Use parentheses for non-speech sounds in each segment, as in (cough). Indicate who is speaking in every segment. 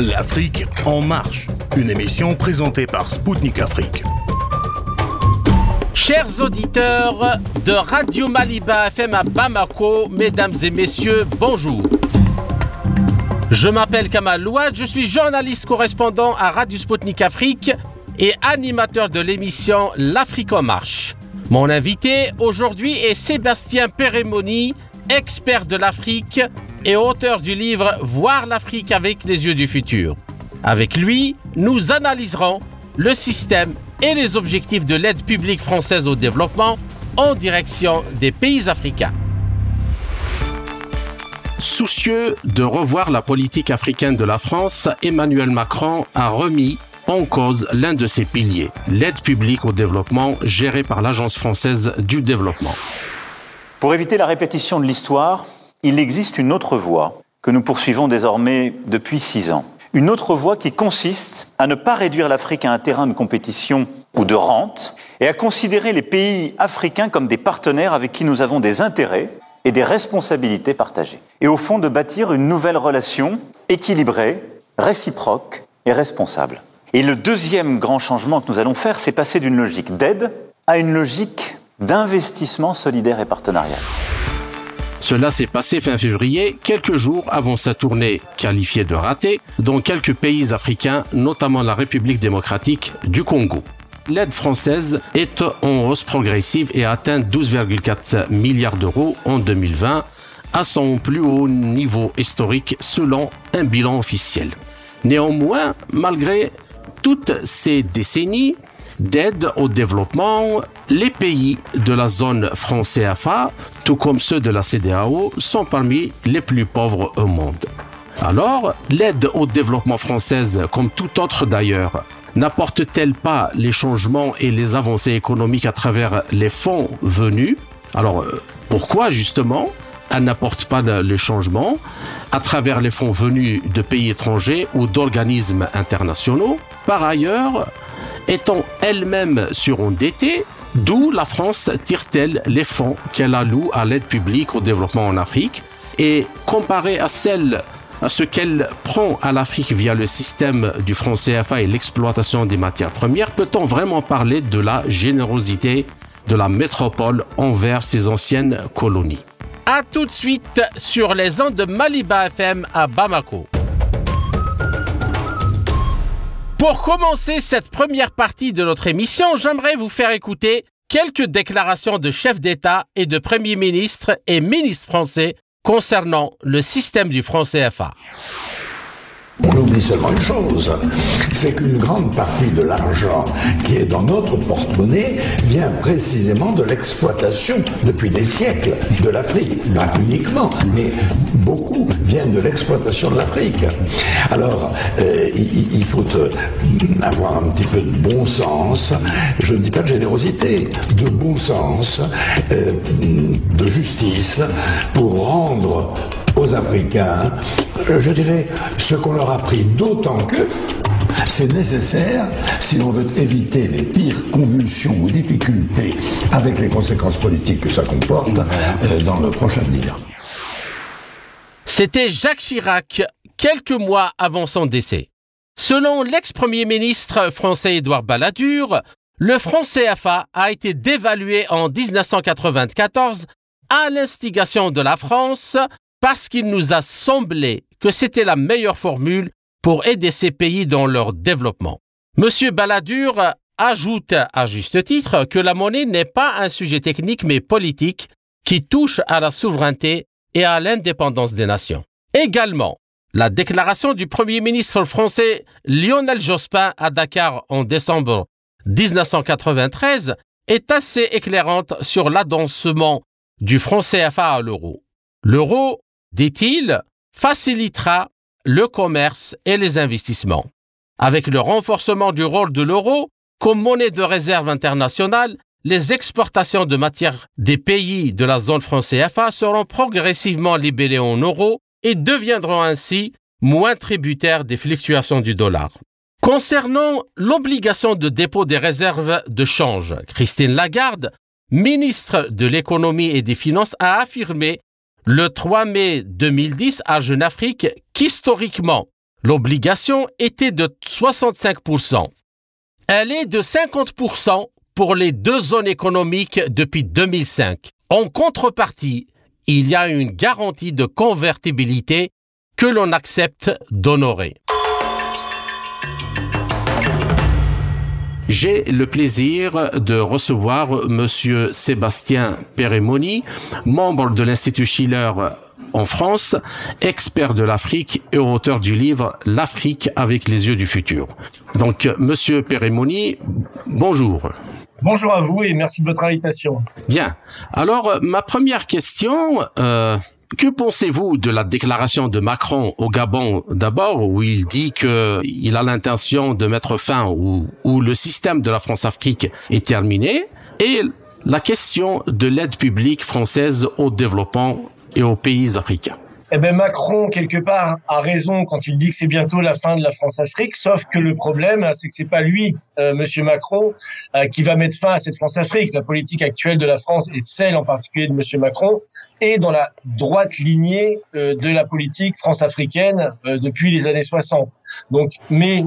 Speaker 1: L'Afrique en marche, une émission présentée par Spoutnik Afrique.
Speaker 2: Chers auditeurs de Radio Maliba FM à Bamako, mesdames et messieurs, bonjour. Je m'appelle Kamal Louad, je suis journaliste correspondant à Radio Spoutnik Afrique et animateur de l'émission L'Afrique en marche. Mon invité aujourd'hui est Sébastien Pérémoni, expert de l'Afrique et auteur du livre Voir l'Afrique avec les yeux du futur. Avec lui, nous analyserons le système et les objectifs de l'aide publique française au développement en direction des pays africains. Soucieux de revoir la politique africaine de la France, Emmanuel Macron a remis en cause l'un de ses piliers, l'aide publique au développement gérée par l'Agence française du développement.
Speaker 3: Pour éviter la répétition de l'histoire, il existe une autre voie que nous poursuivons désormais depuis six ans. Une autre voie qui consiste à ne pas réduire l'Afrique à un terrain de compétition ou de rente et à considérer les pays africains comme des partenaires avec qui nous avons des intérêts et des responsabilités partagées. Et au fond, de bâtir une nouvelle relation équilibrée, réciproque et responsable. Et le deuxième grand changement que nous allons faire, c'est passer d'une logique d'aide à une logique d'investissement solidaire et partenarial.
Speaker 2: Cela s'est passé fin février, quelques jours avant sa tournée qualifiée de ratée dans quelques pays africains, notamment la République démocratique du Congo. L'aide française est en hausse progressive et a atteint 12,4 milliards d'euros en 2020, à son plus haut niveau historique selon un bilan officiel. Néanmoins, malgré toutes ces décennies, d'aide au développement, les pays de la zone franc CFA, tout comme ceux de la CDAO, sont parmi les plus pauvres au monde. Alors, l'aide au développement française, comme tout autre d'ailleurs, n'apporte-t-elle pas les changements et les avancées économiques à travers les fonds venus? Alors, euh, pourquoi justement elle n'apporte pas les changements à travers les fonds venus de pays étrangers ou d'organismes internationaux? Par ailleurs, étant elle-même surendettée, d'où la France tire-t-elle les fonds qu'elle alloue à l'aide publique au développement en Afrique et comparé à à ce qu'elle prend à l'Afrique via le système du franc CFA et l'exploitation des matières premières, peut-on vraiment parler de la générosité de la métropole envers ses anciennes colonies? A tout de suite sur les ondes de Maliba FM à Bamako. Pour commencer cette première partie de notre émission, j'aimerais vous faire écouter quelques déclarations de chefs d'État et de premiers ministres et ministres français concernant le système du franc CFA.
Speaker 4: On oublie seulement une chose, c'est qu'une grande partie de l'argent qui est dans notre porte-monnaie vient précisément de l'exploitation depuis des siècles de l'Afrique. Pas uniquement, mais beaucoup viennent de l'exploitation de l'Afrique. Alors, euh, il, faut euh, avoir un petit peu de bon sens, je ne dis pas de générosité, de bon sens, euh, de justice, pour rendre aux Africains, je dirais, ce qu'on leur a pris, d'autant que c'est nécessaire si l'on veut éviter les pires convulsions ou difficultés avec les conséquences politiques que ça comporte euh, dans le prochain avenir.
Speaker 2: C'était Jacques Chirac, quelques mois avant son décès. Selon l'ex-premier ministre français Édouard Balladur, le franc CFA a été dévalué en 1994 à l'instigation de la France parce qu'il nous a semblé que c'était la meilleure formule pour aider ces pays dans leur développement. Monsieur Balladur ajoute à juste titre que la monnaie n'est pas un sujet technique mais politique qui touche à la souveraineté et à l'indépendance des nations. Également, la déclaration du Premier ministre français Lionel Jospin à Dakar en décembre 1993 est assez éclairante sur l'adoncement du franc CFA à l'euro. L'euro dit-il, facilitera le commerce et les investissements. Avec le renforcement du rôle de l'euro comme monnaie de réserve internationale, les exportations de matières des pays de la zone franc CFA seront progressivement libellées en euros et deviendront ainsi moins tributaires des fluctuations du dollar. Concernant l'obligation de dépôt des réserves de change, Christine Lagarde, ministre de l'économie et des finances, a affirmé le 3 mai 2010 à Jeune Afrique qu'historiquement, l'obligation était de 65%. Elle est de 50% pour les deux zones économiques depuis 2005. En contrepartie, il y a une garantie de convertibilité que l'on accepte d'honorer. J'ai le plaisir de recevoir Monsieur Sébastien Peremoni, membre de l'Institut Schiller en France, expert de l'Afrique et auteur du livre L'Afrique avec les yeux du futur. Donc, Monsieur Peremoni, bonjour.
Speaker 5: Bonjour à vous et merci de votre invitation.
Speaker 2: Bien. Alors, ma première question, euh, que pensez-vous de la déclaration de Macron au Gabon d'abord, où il dit qu'il a l'intention de mettre fin, ou où le système de la France-Afrique est terminé, et la question de l'aide publique française au développement et aux pays africains?
Speaker 5: Eh ben Macron, quelque part, a raison quand il dit que c'est bientôt la fin de la France-Afrique, sauf que le problème, c'est que c'est pas lui, euh, Monsieur Macron, euh, qui va mettre fin à cette France-Afrique. La politique actuelle de la France et celle en particulier de Monsieur Macron est dans la droite lignée euh, de la politique France-africaine euh, depuis les années 60. Donc, mais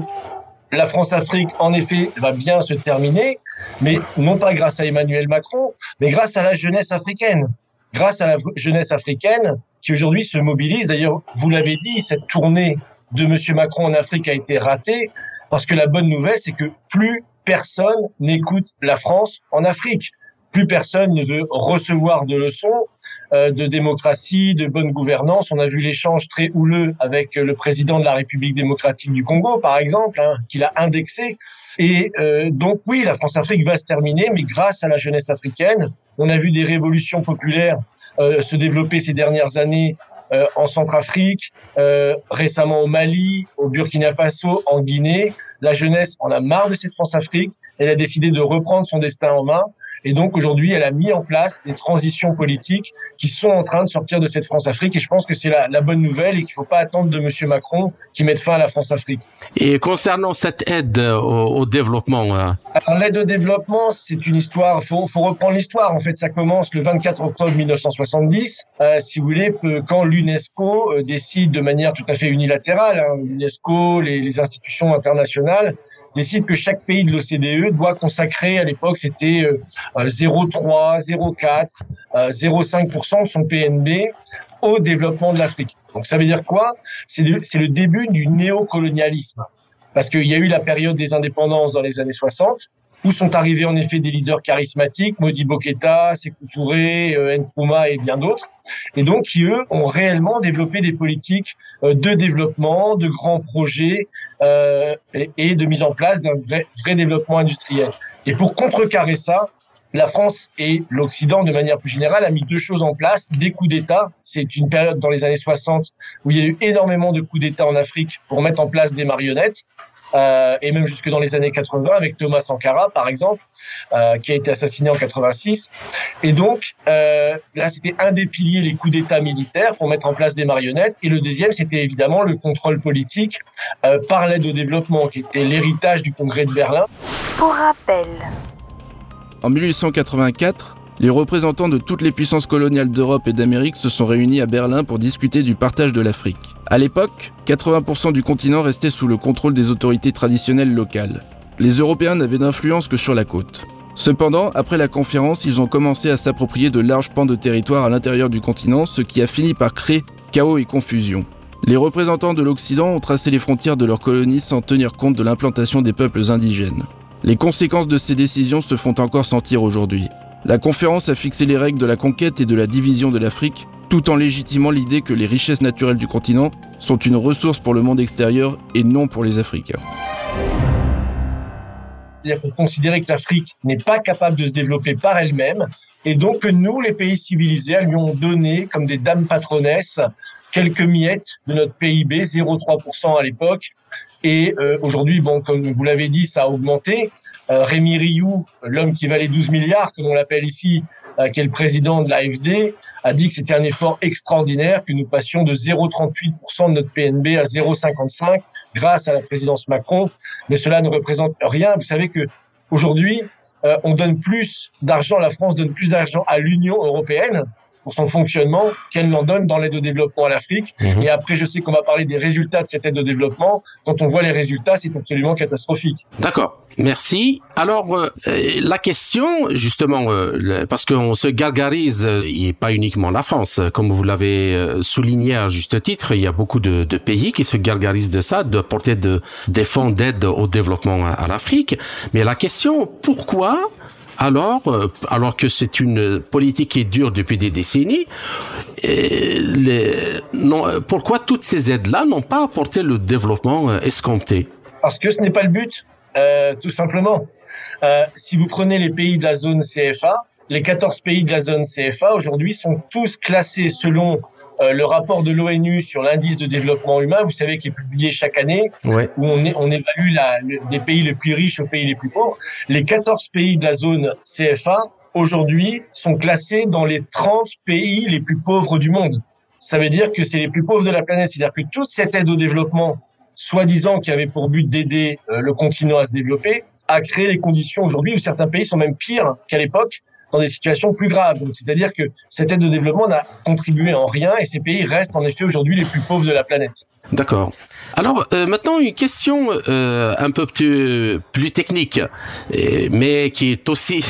Speaker 5: la France-Afrique, en effet, va bien se terminer, mais non pas grâce à Emmanuel Macron, mais grâce à la jeunesse africaine grâce à la jeunesse africaine qui aujourd'hui se mobilise. D'ailleurs, vous l'avez dit, cette tournée de Monsieur Macron en Afrique a été ratée parce que la bonne nouvelle, c'est que plus personne n'écoute la France en Afrique. Plus personne ne veut recevoir de leçons de démocratie, de bonne gouvernance. On a vu l'échange très houleux avec le président de la République démocratique du Congo, par exemple, hein, qu'il a indexé. Et euh, donc oui, la France-Afrique va se terminer, mais grâce à la jeunesse africaine, on a vu des révolutions populaires euh, se développer ces dernières années en Centrafrique, récemment au Mali, au Burkina Faso, en Guinée. La jeunesse en a marre de cette France-Afrique. Elle a décidé de reprendre son destin en main. Et donc aujourd'hui, elle a mis en place des transitions politiques qui sont en train de sortir de cette France-Afrique. Et je pense que c'est la, la, bonne nouvelle et qu'il ne faut pas attendre de Monsieur Macron qui mette fin à la France-Afrique.
Speaker 2: Et concernant cette aide au, au développement euh...
Speaker 5: Alors l'aide au développement, c'est une histoire. Faut, faut reprendre l'histoire. En fait, ça commence le 24 octobre 1970, euh, si vous voulez, quand l'UNESCO euh, décide de manière tout à fait unilatérale, hein, l'UNESCO, les, les institutions internationales décide que chaque pays de l'OCDE doit consacrer, à l'époque c'était 0,3, 0,4, 0,5% de son PNB au développement de l'Afrique. Donc ça veut dire quoi? C'est le début du néocolonialisme. Parce qu'il y a eu la période des indépendances dans les années 60, où sont arrivés en effet des leaders charismatiques, Modibo Keta, Sékou Touré, euh, Nkrumah et bien d'autres, et donc qui eux ont réellement développé des politiques euh, de développement, de grands projets euh, et, et, de mise en place d'un vrai, vrai développement industriel. Et pour contrecarrer ça, la France et l'Occident, de manière plus générale, a mis deux choses en place. Des coups d'État. C'est une période dans les années 60 où il y a eu énormément de coups d'État en Afrique pour mettre en place des marionnettes euh, et même jusque dans les années 80 avec Thomas Sankara par exemple, euh, qui a été assassiné en 86. Et donc euh, là, c'était un des piliers les coups d'État militaires pour mettre en place des marionnettes, et le deuxième, c'était évidemment le contrôle politique euh, par l'aide au développement, qui était l'héritage du Congrès de Berlin.
Speaker 6: Pour rappel.
Speaker 7: En 1884, les représentants de toutes les puissances coloniales d'Europe et d'Amérique se sont réunis à Berlin pour discuter du partage de l'Afrique. À l'époque, 80% du continent restait sous le contrôle des autorités traditionnelles locales. Les Européens n'avaient d'influence que sur la côte. Cependant, après la conférence, ils ont commencé à s'approprier de larges pans de territoire à l'intérieur du continent, ce qui a fini par créer chaos et confusion. Les représentants de l'Occident ont tracé les frontières de leurs colonies sans tenir compte de l'implantation des peuples indigènes. Les conséquences de ces décisions se font encore sentir aujourd'hui. La conférence a fixé les règles de la conquête et de la division de l'Afrique, tout en légitimant l'idée que les richesses naturelles du continent sont une ressource pour le monde extérieur et non pour les Africains.
Speaker 5: C'est-à-dire qu'on considérait que l'Afrique n'est pas capable de se développer par elle-même, et donc que nous, les pays civilisés, lui ont donné comme des dames patronesses quelques miettes de notre PIB, 0,3% à l'époque, et euh, aujourd'hui, bon, comme vous l'avez dit, ça a augmenté. Euh, Rémi Rioux, l'homme qui valait 12 milliards, comme on l'appelle ici, euh, qui est le président de l'AFD, a dit que c'était un effort extraordinaire, que nous passions de 0,38% de notre PNB à 0,55 grâce à la présidence Macron. Mais cela ne représente rien. Vous savez que aujourd'hui, euh, on donne plus d'argent, la France donne plus d'argent à l'Union européenne pour son fonctionnement qu'elle n'en donne dans l'aide au développement à l'Afrique.
Speaker 2: Mhm.
Speaker 5: Et après, je sais qu'on va parler des résultats de cette aide au développement. Quand on voit les résultats, c'est absolument catastrophique.
Speaker 2: D'accord. Merci. Alors euh, la question, justement, euh, parce qu'on se gargarise, euh, et pas uniquement la France, comme vous l'avez euh, souligné à juste titre, il y a beaucoup de, de pays qui se gargarisent de ça, de porter de, des fonds d'aide au développement à, à l'Afrique. Mais la question, pourquoi alors, euh, alors que c'est une politique qui dure depuis des décennies, les, non, euh, pourquoi toutes ces aides-là n'ont pas apporté le développement euh, escompté?
Speaker 5: Parce que ce n'est pas le but, euh, tout simplement. Euh, si vous prenez les pays de la zone CFA, les 14 pays de la zone CFA aujourd'hui sont tous classés selon le rapport de l'ONU sur l'indice de développement humain, vous savez, qui est publié chaque année,
Speaker 2: Ouais.
Speaker 5: où on, est, on évalue la, le- des pays les plus riches aux pays les plus pauvres. Les 14 pays de la zone CFA, aujourd'hui, sont classés dans les 30 pays les plus pauvres du monde. Ça veut dire que c'est les plus pauvres de la planète. C'est-à-dire que toute cette aide au développement, soi-disant qui avait pour but d'aider euh, le continent à se développer, a créé les conditions aujourd'hui où certains pays sont même pires qu'à l'époque dans des situations plus graves. C'est-à-dire que cette aide au développement n'a contribué en rien et ces pays restent en effet aujourd'hui les plus pauvres de la planète.
Speaker 2: D'accord. Alors euh, maintenant une question euh, un peu plus, technique, euh, mais qui est aussi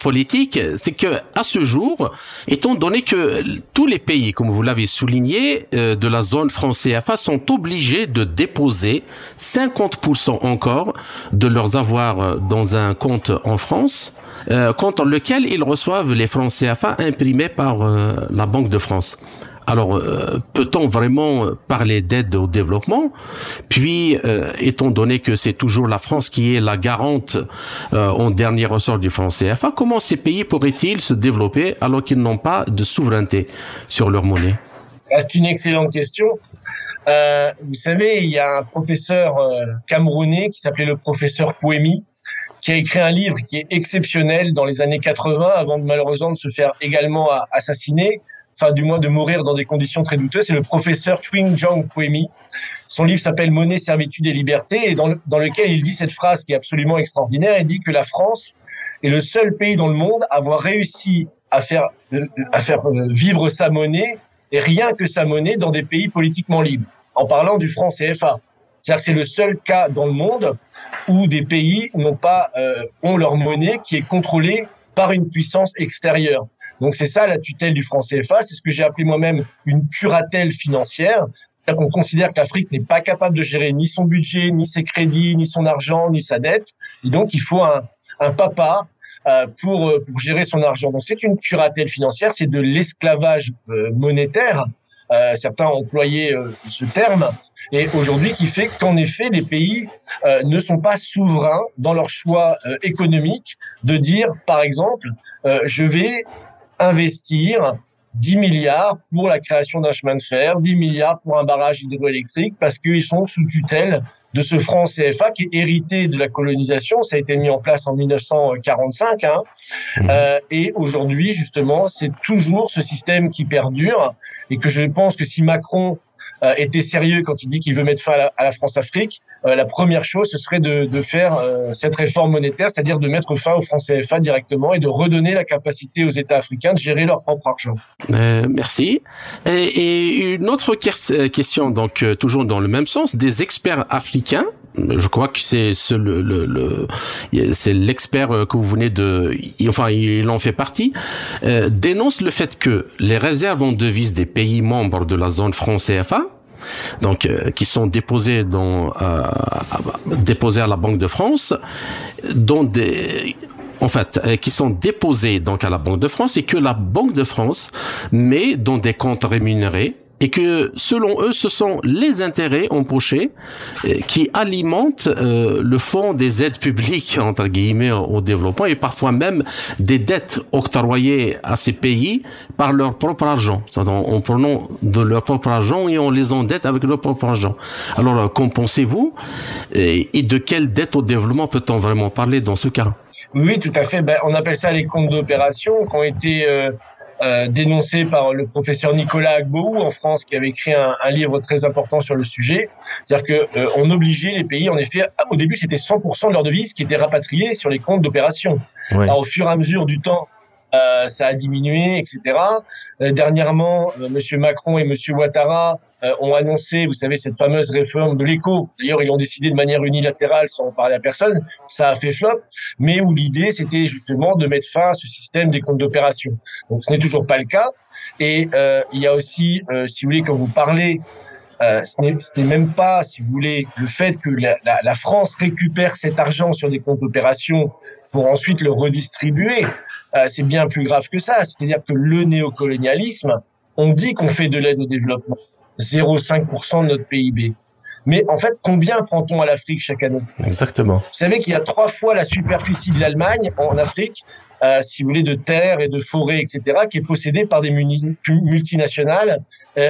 Speaker 2: politique, c'est que à ce jour, étant donné que tous les pays, comme vous l'avez souligné, de la zone France CFA sont obligés de déposer 50% encore de leurs avoirs dans un compte en France, euh, contre lequel ils reçoivent les francs CFA imprimés par euh, la Banque de France. Alors, euh, peut-on vraiment parler d'aide au développement? Puis, étant donné que c'est toujours la France qui est la garante en dernier ressort du franc CFA, comment ces pays pourraient-ils se développer alors qu'ils n'ont pas de souveraineté sur leur monnaie?
Speaker 5: Ah, C'est une excellente question. Vous savez, il y a un professeur camerounais qui s'appelait le professeur Pouemi, qui a écrit un livre qui est exceptionnel dans les années 80, avant de malheureusement de se faire également assassiner, enfin du moins de mourir dans des conditions très douteuses. C'est le professeur Twing Jong Pouemi. Son livre s'appelle Monnaie, servitude et liberté, et dans, le- dans lequel il dit cette phrase qui est absolument extraordinaire. Il dit que la France est le seul pays dans le monde à avoir réussi à faire, à faire vivre sa monnaie et rien que sa monnaie dans des pays politiquement libres, en parlant du franc CFA. C'est-à-dire que c'est le seul cas dans le monde où des pays n'ont pas euh, ont leur monnaie qui est contrôlée par une puissance extérieure. Donc c'est ça la tutelle du franc CFA, c'est ce que j'ai appelé moi-même une curatelle financière. C'est-à-dire qu'on considère que l'Afrique n'est pas capable de gérer ni son budget, ni ses crédits, ni son argent, ni sa dette. Et donc il faut un, papa euh, pour, euh, pour gérer son argent. Donc c'est une curatelle financière, c'est de l'esclavage monétaire. Euh, certains ont employé euh, ce terme. Et aujourd'hui, qui fait qu'en effet, les pays euh, ne sont pas souverains dans leur choix économique de dire, par exemple, je vais investir 10 milliards pour la création d'un chemin de fer, 10 milliards pour un barrage hydroélectrique, parce qu'ils sont sous tutelle de ce franc CFA qui est hérité de la colonisation. Ça a été mis en place en 1945. Hein.
Speaker 2: Mhm.
Speaker 5: Euh, et aujourd'hui, justement, c'est toujours ce système qui perdure et que je pense que si Macron euh, était sérieux quand il dit qu'il veut mettre fin à la, la France-Afrique, euh, la première chose, ce serait de, de faire euh, cette réforme monétaire, c'est-à-dire de mettre fin au franc CFA directement et de redonner la capacité aux États africains de gérer leur propre argent.
Speaker 2: Euh, merci. Et, et une autre ques- question, donc euh, toujours dans le même sens, des experts africains. Je crois que c'est ce- le, le, le- c'est l'expert euh, que vous venez de, enfin il en fait partie, euh, dénonce le fait que les réserves en devises des pays membres de la zone franc CFA donc euh, qui sont déposées à- la Banque de France, en fait, qui sont déposées donc à la Banque de France et que la Banque de France met dans des comptes rémunérés et que selon eux, ce sont les intérêts empochés euh, qui alimentent euh, le fonds des aides publiques (laughs) entre guillemets au développement et parfois même des dettes octroyées à ces pays par leur propre argent, C'est-à-dire en en prenant de leur propre argent et on les endette avec leur propre argent. Alors, euh, qu'en pensez-vous et, et de quelle dette au développement peut-on vraiment parler dans ce cas?
Speaker 5: Oui, tout à fait. Ben, on appelle ça les comptes d'opération qui ont été euh, euh, dénoncés par le professeur Nicolas Agboou en France, qui avait écrit un, un livre très important sur le sujet. C'est-à-dire que euh, on obligeait les pays, en effet, au début c'était 100% de leur devise qui était rapatriée sur les comptes d'opération.
Speaker 2: Ouais.
Speaker 5: Alors, au fur et à mesure du temps, euh, ça a diminué, etc. Euh, dernièrement, euh, Monsieur Macron et Monsieur Ouattara ont annoncé, vous savez, cette fameuse réforme de l'éco. D'ailleurs, ils l'ont décidé de manière unilatérale, sans en parler à personne. Ça a fait flop, mais où l'idée, c'était justement de mettre fin à ce système des comptes d'opération. Donc, ce n'est toujours pas le cas. Et il y a aussi, si vous voulez, quand vous parlez euh, ce n'est même pas, si vous voulez, le fait que la, la, la France récupère cet argent sur des comptes d'opération pour ensuite le redistribuer. Euh, c'est bien plus grave que ça. C'est-à-dire que le néocolonialisme, on dit qu'on fait de l'aide au développement, 0,5% de notre PIB. Mais en fait, combien prend-on à l'Afrique chaque année?
Speaker 2: Exactement. Vous
Speaker 5: savez qu'il y a trois fois la superficie de l'Allemagne en Afrique, euh, si vous voulez, de terres et de forêts, etc., qui est possédée par des multinationales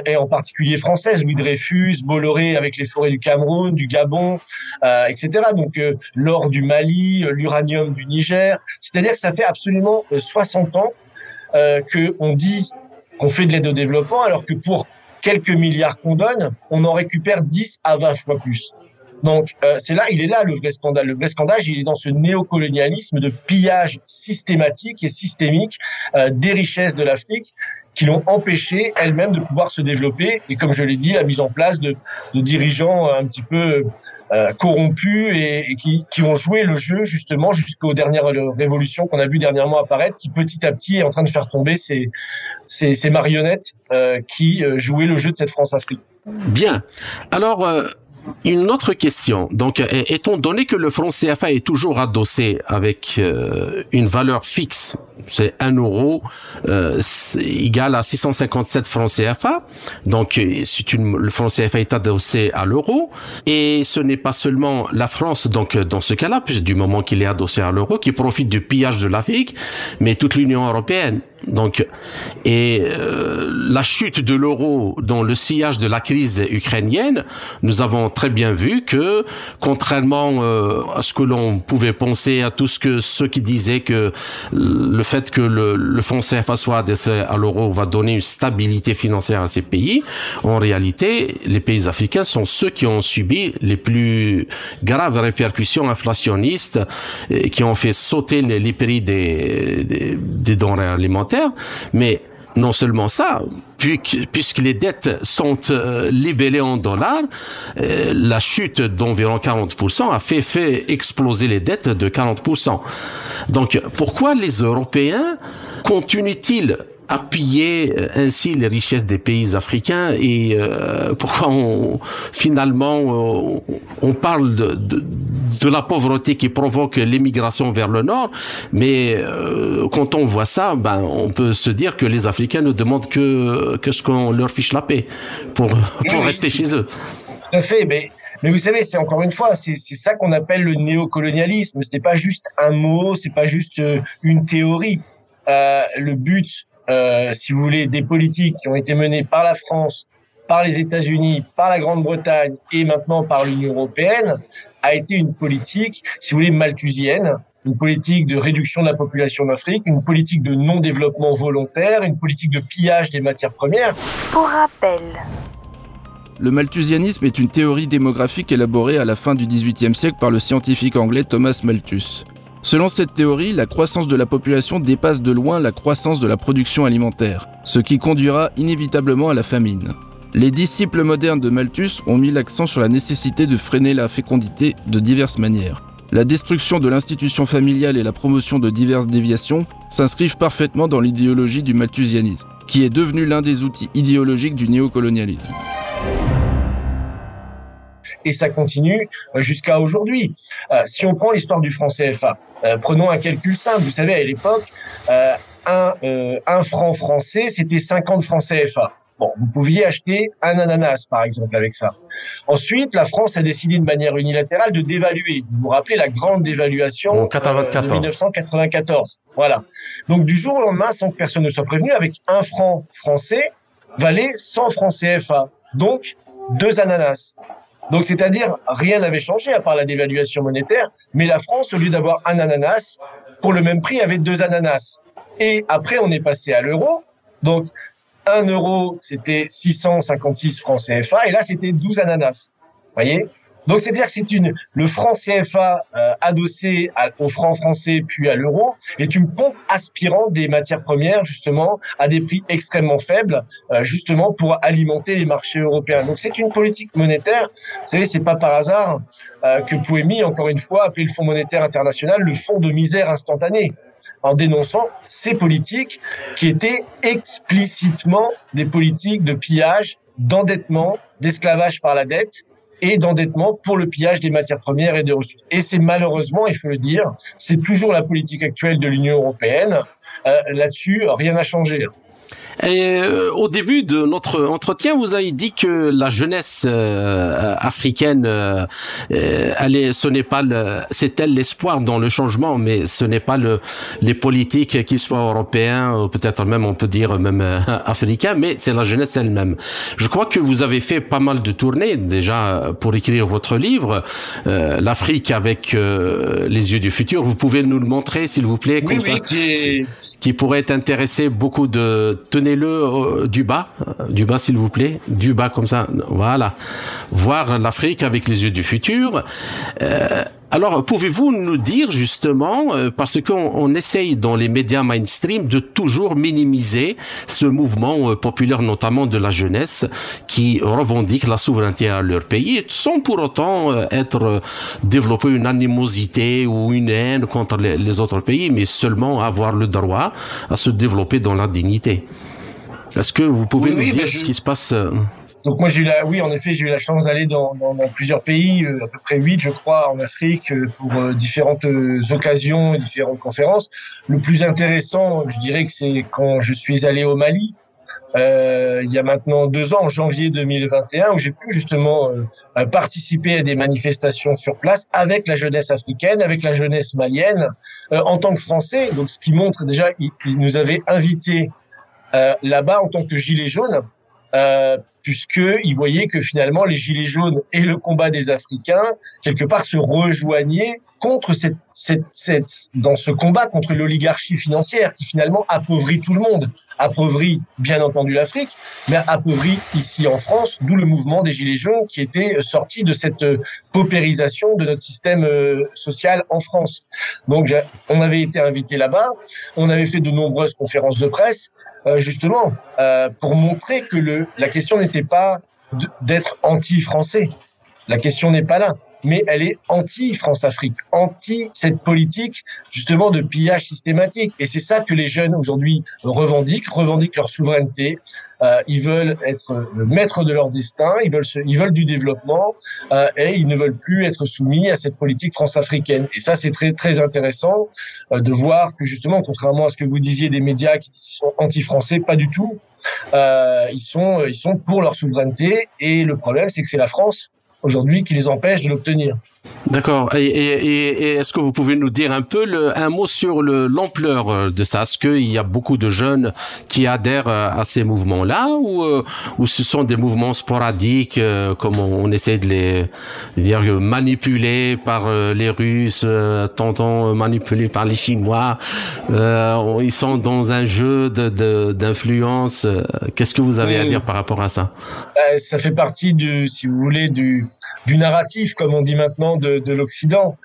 Speaker 5: et en particulier françaises, Louis Dreyfus, Bolloré avec les forêts du Cameroun, du Gabon, euh, etc. Donc euh, l'or du Mali, euh, l'uranium du Niger. C'est-à-dire que ça fait absolument 60 ans euh, dit qu'on fait de l'aide au développement, alors que pour quelques milliards qu'on donne, on en récupère 10 à 20 fois plus. Donc c'est là, il est là le vrai scandale. Le vrai scandale, il est dans ce néocolonialisme de pillage systématique et systémique des richesses de l'Afrique qui l'ont empêché elle-même de pouvoir se développer. Et comme je l'ai dit, la mise en place de, dirigeants un petit peu euh, corrompus et, qui, qui, ont joué le jeu justement jusqu'aux dernières révolutions qu'on a vu dernièrement apparaître, qui petit à petit est en train de faire tomber ces, ces, marionnettes euh, qui euh, jouaient le jeu de cette France-Afrique.
Speaker 2: Bien. Alors, une autre question. Donc, étant donné que le franc CFA est toujours adossé avec une valeur fixe, c'est 1 euro euh, égal à 657 francs CFA. Donc, c'est une, le franc CFA est adossé à l'euro. Et ce n'est pas seulement la France, donc dans ce cas-là, puisque du moment qu'il est adossé à l'euro, qui profite du pillage de l'Afrique, mais toute l'Union européenne. Donc, et euh, la chute de l'euro dans le sillage de la crise ukrainienne, nous avons très bien vu que, contrairement euh, à ce que l'on pouvait penser, à tout ce que ceux qui disaient que le fait que le, le fonds CFA soit à l'euro va donner une stabilité financière à ces pays, en réalité, les pays africains sont ceux qui ont subi les plus graves répercussions inflationnistes qui ont fait sauter les, les prix des, des, des denrées alimentaires. Mais non seulement ça, puisque les dettes sont euh, libellées en dollars, euh, la chute d'environ 40% a fait, fait exploser les dettes de 40%. Donc pourquoi les Européens continuent-ils appuyer euh, ainsi les richesses des pays africains et euh, pourquoi on finalement euh, on parle de, de, de, la pauvreté qui provoque l'émigration vers le nord mais euh, quand on voit ça ben on peut se dire que les Africains ne demandent que que ce qu'on leur fiche la paix pour pour rester chez eux.
Speaker 5: Tout à fait mais mais vous savez, c'est encore une fois, c'est ça qu'on appelle le néocolonialisme. Ce n'est pas juste un mot, c'est pas juste une théorie. Euh, le but euh, si vous voulez, des politiques qui ont été menées par la France, par les États-Unis, par la Grande-Bretagne et maintenant par l'Union européenne, a été une politique, si vous voulez, malthusienne, une politique de réduction de la population d'Afrique, une politique de non-développement volontaire, une politique de pillage des matières premières.
Speaker 6: Pour rappel,
Speaker 7: le malthusianisme est une théorie démographique élaborée à la fin du XVIIIe siècle par le scientifique anglais Thomas Malthus. Selon cette théorie, la croissance de la population dépasse de loin la croissance de la production alimentaire, ce qui conduira inévitablement à la famine. Les disciples modernes de Malthus ont mis l'accent sur la nécessité de freiner la fécondité de diverses manières. La destruction de l'institution familiale et la promotion de diverses déviations s'inscrivent parfaitement dans l'idéologie du malthusianisme, qui est devenu l'un des outils idéologiques du néocolonialisme
Speaker 5: et ça continue euh, jusqu'à aujourd'hui. Euh, si on prend l'histoire du franc CFA, euh, prenons un calcul simple. Vous savez, à l'époque, un, un franc français, c'était 50 francs CFA. Bon, vous pouviez acheter un ananas, par exemple, avec ça. Ensuite, la France a décidé de manière unilatérale de dévaluer. Vous vous rappelez la grande dévaluation de 1994. Voilà. Donc, du jour au lendemain, sans que personne ne soit prévenu, avec un franc français, valait 100 francs CFA. Donc, deux ananas. Donc, c'est-à-dire, rien n'avait changé à part la dévaluation monétaire, mais la France, au lieu d'avoir un ananas, pour le même prix, avait deux ananas. Et après, on est passé à l'euro. Donc, un euro, c'était 656 francs CFA, et là, c'était 12 ananas. voyez? Donc c'est-à-dire que c'est une le franc CFA euh, adossé au franc français puis à l'euro est une pompe aspirant des matières premières justement à des prix extrêmement faibles euh, justement pour alimenter les marchés européens. Donc c'est une politique monétaire. Vous savez, c'est pas par hasard euh, que Pouemi encore une fois appelé le Fonds monétaire international le fonds de misère instantanée en dénonçant ces politiques qui étaient explicitement des politiques de pillage, d'endettement, d'esclavage par la dette et d'endettement pour le pillage des matières premières et des ressources. Et c'est malheureusement, il faut le dire, c'est toujours la politique actuelle de l'Union européenne. Euh, Là-dessus, rien n'a changé.
Speaker 2: Et euh, au début de notre entretien, vous avez dit que la jeunesse euh, africaine, euh, elle ce n'est pas le, c'est elle l'espoir dans le changement, mais ce n'est pas le, les politiques, qu'ils soient européens ou peut-être même, on peut dire même africains, mais c'est la jeunesse elle-même. Je crois que vous avez fait pas mal de tournées déjà pour écrire votre livre, l'Afrique avec les yeux du futur. Vous pouvez nous le montrer, s'il vous plaît,
Speaker 5: comme ça,
Speaker 2: qui... qui pourrait intéresser beaucoup de tenez-le euh, du bas, du bas s'il vous plaît, du bas comme ça, voilà. Voir l'Afrique avec les yeux du futur. Euh, alors, pouvez-vous nous dire justement, euh, parce qu'on on essaye dans les médias mainstream de toujours minimiser ce mouvement populaire, notamment de la jeunesse, qui revendique la souveraineté à leur pays, sans pour autant être développer une animosité ou une haine contre les, les autres pays, mais seulement avoir le droit à se développer dans la dignité. Est-ce que vous pouvez nous dire ce qui se passe euh,
Speaker 5: donc moi j'ai eu la, oui en effet j'ai eu la chance d'aller dans, dans, dans, plusieurs pays, euh, à peu près huit je crois en Afrique euh, pour différentes occasions et différentes conférences. Le plus intéressant, je dirais que c'est quand je suis allé au Mali. Il y a maintenant deux ans, en janvier 2021, où j'ai pu justement participer à des manifestations sur place avec la jeunesse africaine, avec la jeunesse malienne, en tant que Français. Donc, ce qui montre déjà, ils, ils nous avaient invités euh, là-bas en tant que gilet jaune, euh, puisqu'ils voyaient que finalement les gilets jaunes et le combat des Africains, quelque part, se rejoignaient contre cette, cette, cette dans ce combat contre l'oligarchie financière qui finalement appauvrit tout le monde. Appauvrit bien entendu l'Afrique, mais appauvrit ici en France, d'où le mouvement des Gilets jaunes qui était sorti de cette euh, paupérisation de notre système euh, social en France. Donc on avait été invité là-bas, on avait fait de nombreuses conférences de presse, justement, pour montrer que le, la question n'était pas d'être anti-français. La question n'est pas là mais elle est anti-France-Afrique, anti cette politique justement de pillage systématique. Et c'est ça que les jeunes aujourd'hui revendiquent, revendiquent leur souveraineté. Euh, ils veulent être le maître de leur destin, ils veulent, ils veulent du développement euh, et ils ne veulent plus être soumis à cette politique france-africaine. Et ça, c'est très très intéressant euh, de voir que justement, contrairement à ce que vous disiez des médias qui sont anti-français, pas du tout. Euh, ils sont ils sont pour leur souveraineté et le problème, c'est que c'est la France aujourd'hui qui les empêche de l'obtenir.
Speaker 2: D'accord. Et, et, et est-ce que vous pouvez nous dire un peu le, un mot sur l'ampleur euh, de ça? Est-ce qu'il y a beaucoup de jeunes qui adhèrent euh, à ces mouvements-là ou, euh, ou ce sont des mouvements sporadiques, comme on, essaie de les dire manipulés par les Russes, tantôt manipulés par les Chinois euh, Ils sont dans un jeu d'influence. De, Qu'est-ce que vous avez à dire par rapport à ça?
Speaker 5: Ça fait partie du, si vous voulez, du, du narratif, comme on dit maintenant de, de l'Occident.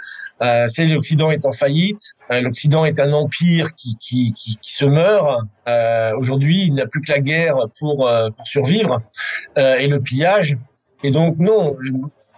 Speaker 5: Euh, c'est l'Occident est en faillite. Euh, L'Occident est un empire qui, qui, se meurt. Euh, Aujourd'hui, il n'a plus que la guerre pour, euh, pour survivre et le pillage. Et donc non,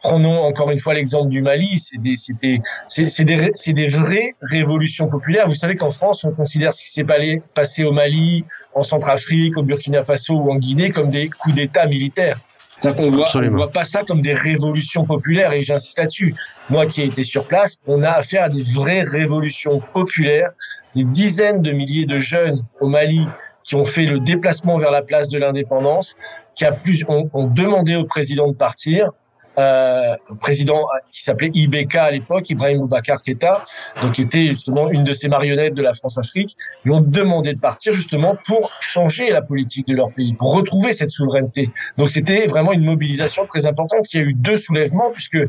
Speaker 5: prenons encore une fois l'exemple du Mali. C'est des, des, c'est des vraies révolutions populaires. Vous savez qu'en France, on considère ce qui s'est passé au Mali, en Centrafrique, au Burkina Faso ou en Guinée comme des coups d'État militaires. On voit, on voit pas ça comme des révolutions populaires et j'insiste là-dessus. Moi qui ai été sur place, on a affaire à des vraies révolutions populaires, des dizaines de milliers de jeunes au Mali qui ont fait le déplacement vers la place de l'indépendance, qui a plus, ont, ont demandé au président de partir, euh, président qui s'appelait IBK à l'époque, Ibrahim Boubacar Keita, donc qui était justement une de ces marionnettes de la France-Afrique, lui ont demandé de partir justement pour changer la politique de leur pays, pour retrouver cette souveraineté. Donc c'était vraiment une mobilisation très importante. Il y a eu deux soulèvements puisque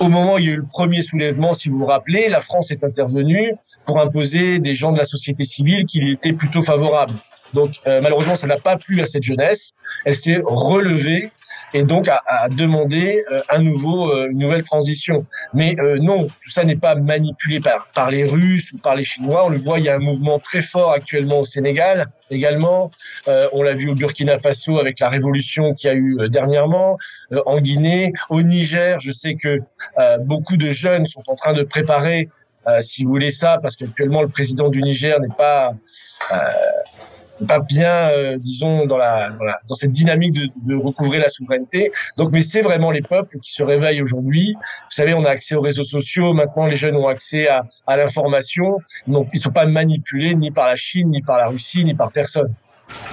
Speaker 5: au moment où il y a eu le premier soulèvement, si vous vous rappelez, la France est intervenue pour imposer des gens de la société civile qui étaient plutôt favorables. Donc malheureusement, ça n'a pas plu à cette jeunesse. Elle s'est relevée et donc à, à demander euh, un nouveau, euh, une nouvelle transition. Mais euh, non, tout ça n'est pas manipulé par, par les Russes ou par les Chinois. On le voit, il y a un mouvement très fort actuellement au Sénégal également. on l'a vu au Burkina Faso avec la révolution qu'il y a eu dernièrement, en Guinée, au Niger. Je sais que beaucoup de jeunes sont en train de préparer si vous voulez ça, parce qu'actuellement le président du Niger n'est pas pas bien, euh, disons, dans la, dans cette dynamique de, de, recouvrer la souveraineté. Donc, mais c'est vraiment les peuples qui se réveillent aujourd'hui. Vous savez, on a accès aux réseaux sociaux. Maintenant, les jeunes ont accès à, l'information. Donc, ils sont pas manipulés ni par la Chine, ni par la Russie, ni par personne.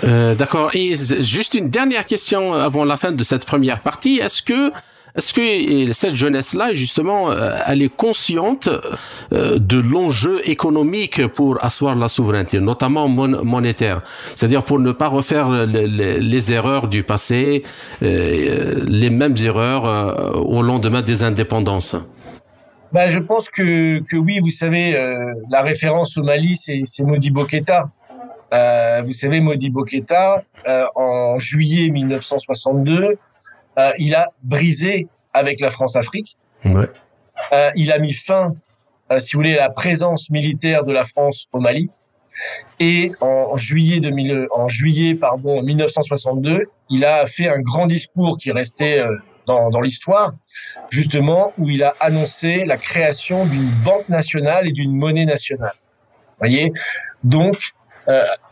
Speaker 2: Euh, D'accord. Et juste une dernière question avant la fin de cette première partie. Est-ce que est-ce que cette jeunesse-là, justement, euh, elle est consciente euh, de l'enjeu économique pour asseoir la souveraineté, notamment monétaire, c'est-à-dire pour ne pas refaire les, erreurs du passé, euh, les mêmes erreurs au lendemain des indépendances
Speaker 5: ben, je pense que, que oui, vous savez, la référence au Mali, c'est Modibo Keïta. vous savez, Modibo Keïta, en juillet 1962, euh, il a brisé avec la France-Afrique. Ouais. Euh, il a mis fin, euh, si vous voulez, à la présence militaire de la France au Mali. Et en juillet 2000, en juillet pardon 1962, il a fait un grand discours qui restait dans, dans l'histoire, justement où il a annoncé la création d'une banque nationale et d'une monnaie nationale. Voyez, donc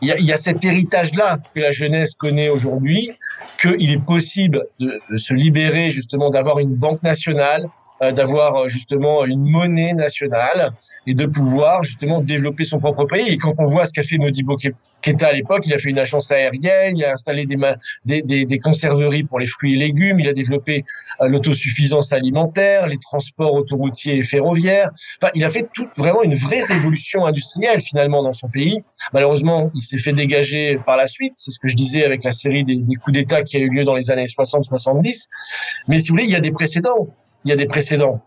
Speaker 5: il y, a, y, a, cet héritage-là que la jeunesse connaît aujourd'hui, qu'il est possible de, se libérer justement d'avoir une banque nationale, euh, d'avoir euh, justement une monnaie nationale et de pouvoir justement développer son propre pays. Et quand on voit ce qu'a fait Modibo Keita à l'époque, il a fait une agence aérienne, il a installé des, des, des, des conserveries pour les fruits et légumes, il a développé euh, l'autosuffisance alimentaire, les transports autoroutiers et ferroviaires. Enfin, il a fait vraiment une vraie révolution industrielle finalement dans son pays. Malheureusement, il s'est fait dégager par la suite. C'est ce que je disais avec la série des, des coups d'État qui a eu lieu dans les années 60-70. Mais si vous voulez, il y a des précédents. Il y a des précédents.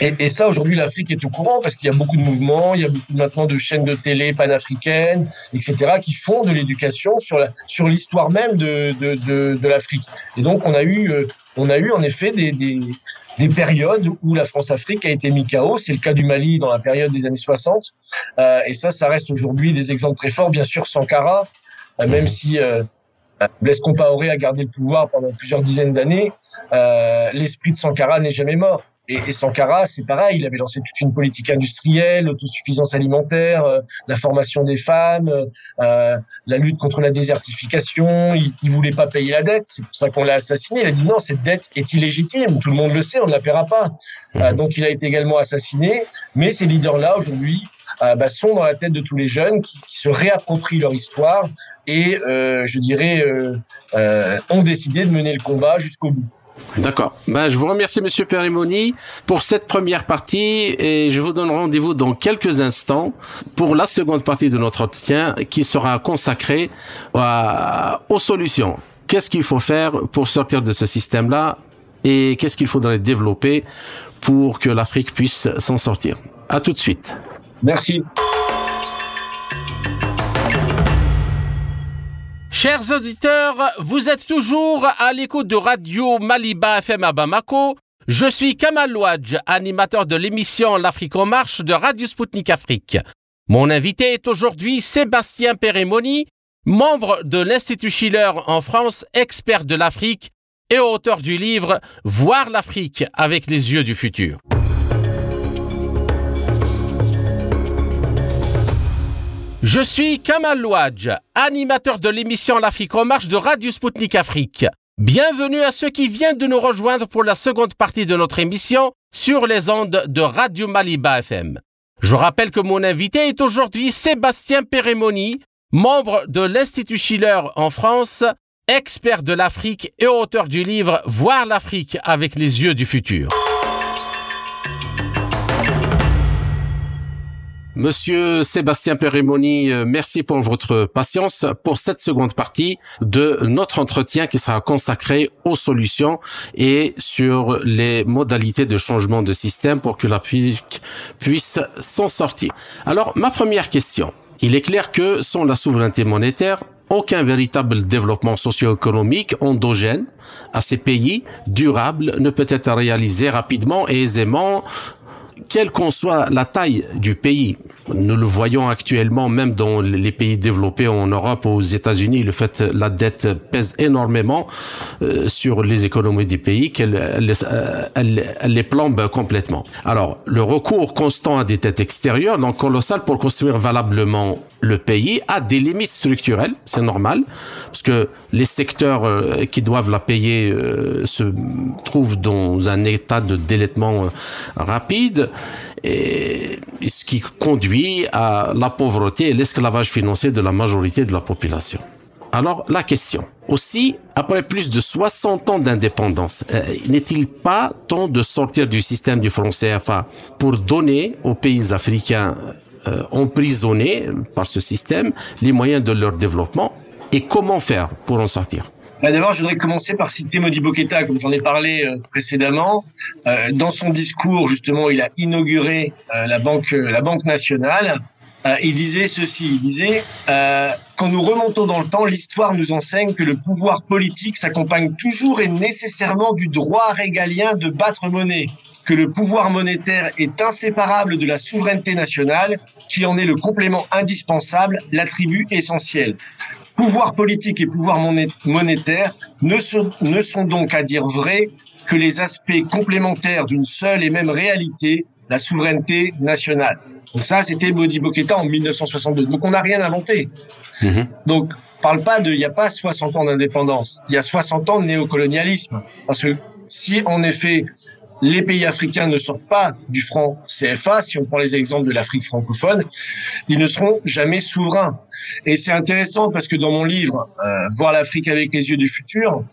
Speaker 5: Et, ça, aujourd'hui, l'Afrique est au courant parce qu'il y a beaucoup de mouvements, il y a maintenant de chaînes de télé panafricaines, etc., qui font de l'éducation sur sur l'histoire même de, de, de, l'Afrique. Et donc, on a eu, euh, on a eu en effet des, des, des périodes où la France-Afrique a été mis KO. C'est le cas du Mali dans la période des années 60. Euh, et ça, ça reste aujourd'hui des exemples très forts. Bien sûr, Sankara, euh, même si Blaise Compaoré a gardé le pouvoir pendant plusieurs dizaines d'années, euh, l'esprit de Sankara n'est jamais mort. Et, et Sankara, c'est pareil, il avait lancé toute une politique industrielle, l'autosuffisance alimentaire, euh, la formation des femmes, euh, la lutte contre la désertification. Il, il voulait pas payer la dette, c'est pour ça qu'on l'a assassiné. Il a dit non, cette dette est illégitime, tout le monde le sait, on ne la paiera pas. Euh, donc il a été également assassiné. Mais ces leaders-là aujourd'hui euh, bah, sont dans la tête de tous les jeunes qui, se réapproprient leur histoire et, euh, je dirais, ont décidé de mener le combat jusqu'au bout.
Speaker 2: D'accord. Ben, je vous remercie, Monsieur Perimoni, pour cette première partie et je vous donne rendez-vous dans quelques instants pour la seconde partie de notre entretien qui sera consacrée aux solutions. Qu'est-ce qu'il faut faire pour sortir de ce système-là et qu'est-ce qu'il faudrait développer pour que l'Afrique puisse s'en sortir? À tout de suite.
Speaker 5: Merci.
Speaker 2: Chers auditeurs, vous êtes toujours à l'écoute de Radio Maliba FM à Bamako. Je suis Kamal Louadj, animateur de l'émission L'Afrique en marche de Radio Sputnik Afrique. Mon invité est aujourd'hui Sébastien Pérémoni, membre de l'Institut Schiller en France, expert de l'Afrique et auteur du livre Voir l'Afrique avec les yeux du futur. Je suis Kamal Louadj, animateur de l'émission L'Afrique en marche de Radio Sputnik Afrique. Bienvenue à ceux qui viennent de nous rejoindre pour la seconde partie de notre émission sur les ondes de Radio Maliba FM. Je rappelle que mon invité est aujourd'hui Sébastien Pérémoni, membre de l'Institut Schiller en France, expert de l'Afrique et auteur du livre Voir l'Afrique avec les yeux du futur. Monsieur Sébastien Perimoni, euh, merci pour votre patience pour cette seconde partie de notre entretien qui sera consacré aux solutions et sur les modalités de changement de système pour que l'Afrique puisse s'en sortir. Alors, ma première question. Il est clair que sans la souveraineté monétaire, aucun véritable développement socio-économique endogène à ces pays durable ne peut être réalisé rapidement et aisément quelle qu'en soit la taille du pays, nous le voyons actuellement même dans les pays développés en Europe aux États-Unis, le fait la dette pèse énormément euh, sur les économies du pays, qu'elle euh, les plombe complètement. Alors, le recours constant à des dettes extérieures, donc colossal pour construire valablement le pays, a des limites structurelles, c'est normal, parce que les secteurs euh, qui doivent la payer se trouvent dans un état de délettement rapide et ce qui conduit à la pauvreté et l'esclavage financier de la majorité de la population. Alors la question, aussi, après plus de 60 ans d'indépendance, euh, n'est-il pas temps de sortir du système du franc CFA pour donner aux pays africains euh, emprisonnés par ce système les moyens de leur développement? Et comment faire pour en sortir?
Speaker 5: Bah, d'abord, je voudrais commencer par citer Modibo Keïta, comme j'en ai parlé euh, précédemment. Euh, dans son discours, justement, il a inauguré euh, la banque, la banque nationale. il disait ceci. Il disait quand nous remontons dans le temps, l'histoire nous enseigne que le pouvoir politique s'accompagne toujours et nécessairement du droit régalien de battre monnaie que le pouvoir monétaire est inséparable de la souveraineté nationale, qui en est le complément indispensable, l'attribut essentiel. Pouvoir politique et pouvoir monétaire ne sont, ne sont donc à dire vrai que les aspects complémentaires d'une seule et même réalité, la souveraineté nationale. Donc ça, c'était Modibo Keïta en 1962. Donc on n'a rien inventé. Mmh. Donc parle pas de, il n'y a pas 60 ans d'indépendance, il y a 60 ans de néocolonialisme. Parce que si en effet les pays africains ne sortent pas du franc CFA, si on prend les exemples de l'Afrique francophone, ils ne seront jamais souverains. Et c'est intéressant parce que dans mon livre euh, Voir l'Afrique avec les yeux du futur,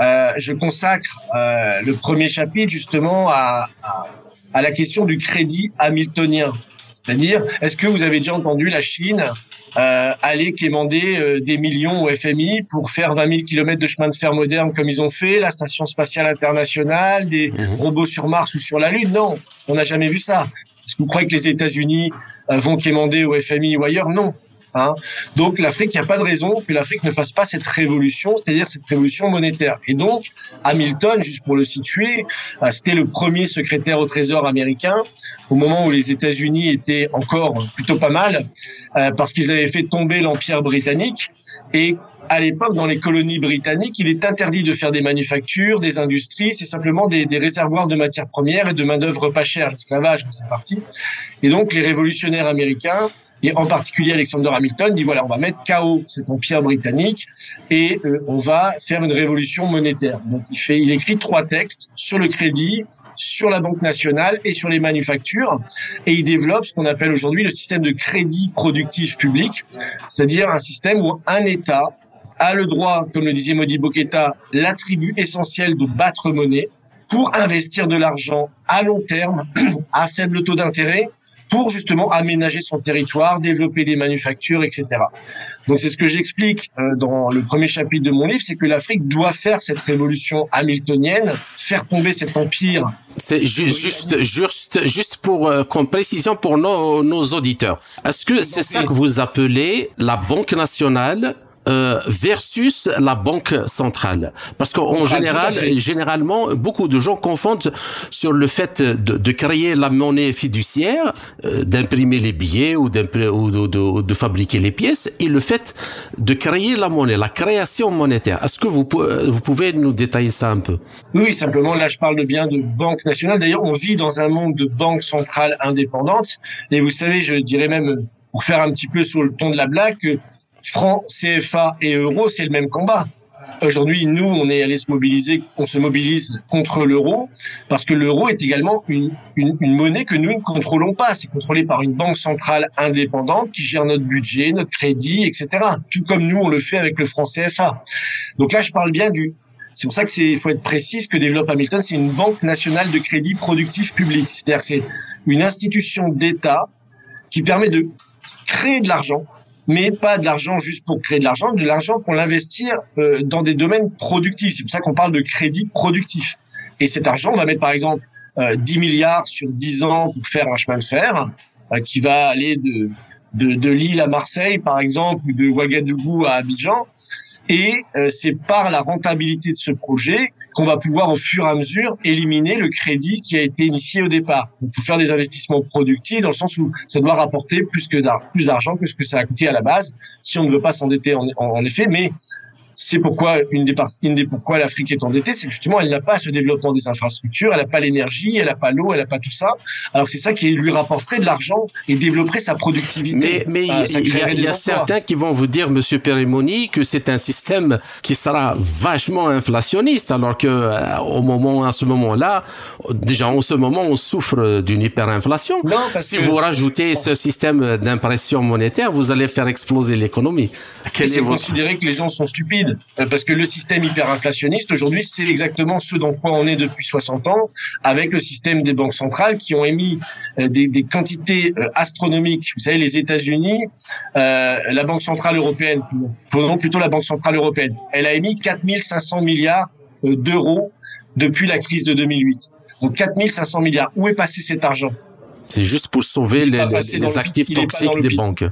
Speaker 5: euh, je consacre euh, le premier chapitre justement à, à, à la question du crédit hamiltonien. C'est-à-dire, est-ce que vous avez déjà entendu la Chine euh, aller quémander euh, des millions au FMI pour faire 20 000 kilomètres de chemin de fer moderne comme ils ont fait, la station spatiale internationale, des mhm. robots sur Mars ou sur la Lune? Non, on n'a jamais vu ça. Est-ce que vous croyez que les États-Unis euh, vont quémander au FMI ou ailleurs? Non. Hein. donc l'Afrique, il n'y a pas de raison que l'Afrique ne fasse pas cette révolution, c'est-à-dire cette révolution monétaire. Et donc Hamilton, juste pour le situer, euh, c'était le premier secrétaire au Trésor américain au moment où les États-Unis étaient encore plutôt pas mal, euh, parce qu'ils avaient fait tomber l'Empire britannique. Et à l'époque, dans les colonies britanniques, il est interdit de faire des manufactures, des industries, c'est simplement des, des, réservoirs de matières premières et de main-d'œuvre pas chère, l'esclavage, c'est parti. Et donc, les révolutionnaires américains et en particulier, Alexander Hamilton dit voilà, on va mettre KO cet empire britannique et euh, on va faire une révolution monétaire. Donc il fait, il écrit trois textes sur le crédit, sur la Banque nationale et sur les manufactures. Et il développe ce qu'on appelle aujourd'hui le système de crédit productif public, c'est-à-dire un système où un État a le droit, comme le disait Modibo Keïta, l'attribut essentiel de battre monnaie pour investir de l'argent à long terme, (clears throat) à faible taux d'intérêt pour justement aménager son territoire, développer des manufactures, etc. Donc c'est ce que j'explique euh, dans le premier chapitre de mon livre, c'est que l'Afrique doit faire cette révolution hamiltonienne, faire tomber cet empire.
Speaker 2: C'est juste, juste, juste pour euh, comme précision pour nos, nos auditeurs. Est-ce que c'est ça que vous appelez la Banque nationale euh, versus la banque centrale. Parce qu'en général, généralement, beaucoup de gens confondent sur le fait de, de créer la monnaie fiduciaire, euh, d'imprimer les billets ou, ou de, de, de, fabriquer les pièces, et le fait de créer la monnaie, la création monétaire. Est-ce que vous, vous pouvez nous détailler ça un peu?
Speaker 5: Oui, simplement, là, je parle bien de banque nationale. D'ailleurs, on vit dans un monde de banques centrales indépendantes. Et vous savez, je dirais même, pour faire un petit peu sur le ton de la blague, que franc, CFA et euro, c'est le même combat. Aujourd'hui, nous, on est allé se mobiliser, on se mobilise contre l'euro parce que l'euro est également une, une, monnaie que nous ne contrôlons pas. C'est contrôlé par une banque centrale indépendante qui gère notre budget, notre crédit, etc. Tout comme nous, on le fait avec le franc CFA. Donc là, je parle bien du. C'est pour ça que c'est, faut être précis. Que développe Hamilton, c'est une banque nationale de crédit productif public. C'est-à-dire, c'est une institution d'État qui permet de créer de l'argent mais pas de l'argent juste pour créer de l'argent, de l'argent pour l'investir euh, dans des domaines productifs. C'est pour ça qu'on parle de crédit productif. Et cet argent, on va mettre par exemple euh, 10 milliards sur 10 ans pour faire un chemin de fer euh, qui va aller de de, de Lille à Marseille, par exemple, ou de Ouagadougou à Abidjan. Et euh, c'est par la rentabilité de ce projet qu'on va pouvoir au fur et à mesure éliminer le crédit qui a été initié au départ. Il faut faire des investissements productifs dans le sens où ça doit rapporter plus que plus d'argent que ce que ça a coûté à la base, si on ne veut pas s'endetter en, en, effet. Mais c'est pourquoi une des, une des pourquoi l'Afrique est endettée, c'est justement elle n'a pas ce développement des infrastructures, elle n'a pas l'énergie, elle n'a pas l'eau, elle n'a pas tout ça. Alors c'est ça qui lui rapporterait de l'argent et développerait sa productivité.
Speaker 2: Mais mais il y a, certains qui vont vous dire, Monsieur Perimoni, que c'est un système qui sera vachement inflationniste, alors que euh, au moment à ce moment-là, déjà en ce moment on souffre d'une hyperinflation. Non, parce si vous rajoutez ce système d'impression monétaire, vous allez faire exploser l'économie.
Speaker 5: C'est considérer que les gens sont stupides. Euh, parce que le système hyperinflationniste aujourd'hui, c'est exactement ce dans quoi on est depuis 60 ans, avec le système des banques centrales qui ont émis euh, des, quantités euh, astronomiques. Vous savez, les États-Unis, la Banque centrale européenne, prenons plutôt la Banque centrale européenne, elle a émis 4500 milliards d'euros depuis la crise de 2008. Donc 4500 milliards. Où est passé cet argent?
Speaker 2: C'est juste pour sauver les, les, actifs toxiques des banques.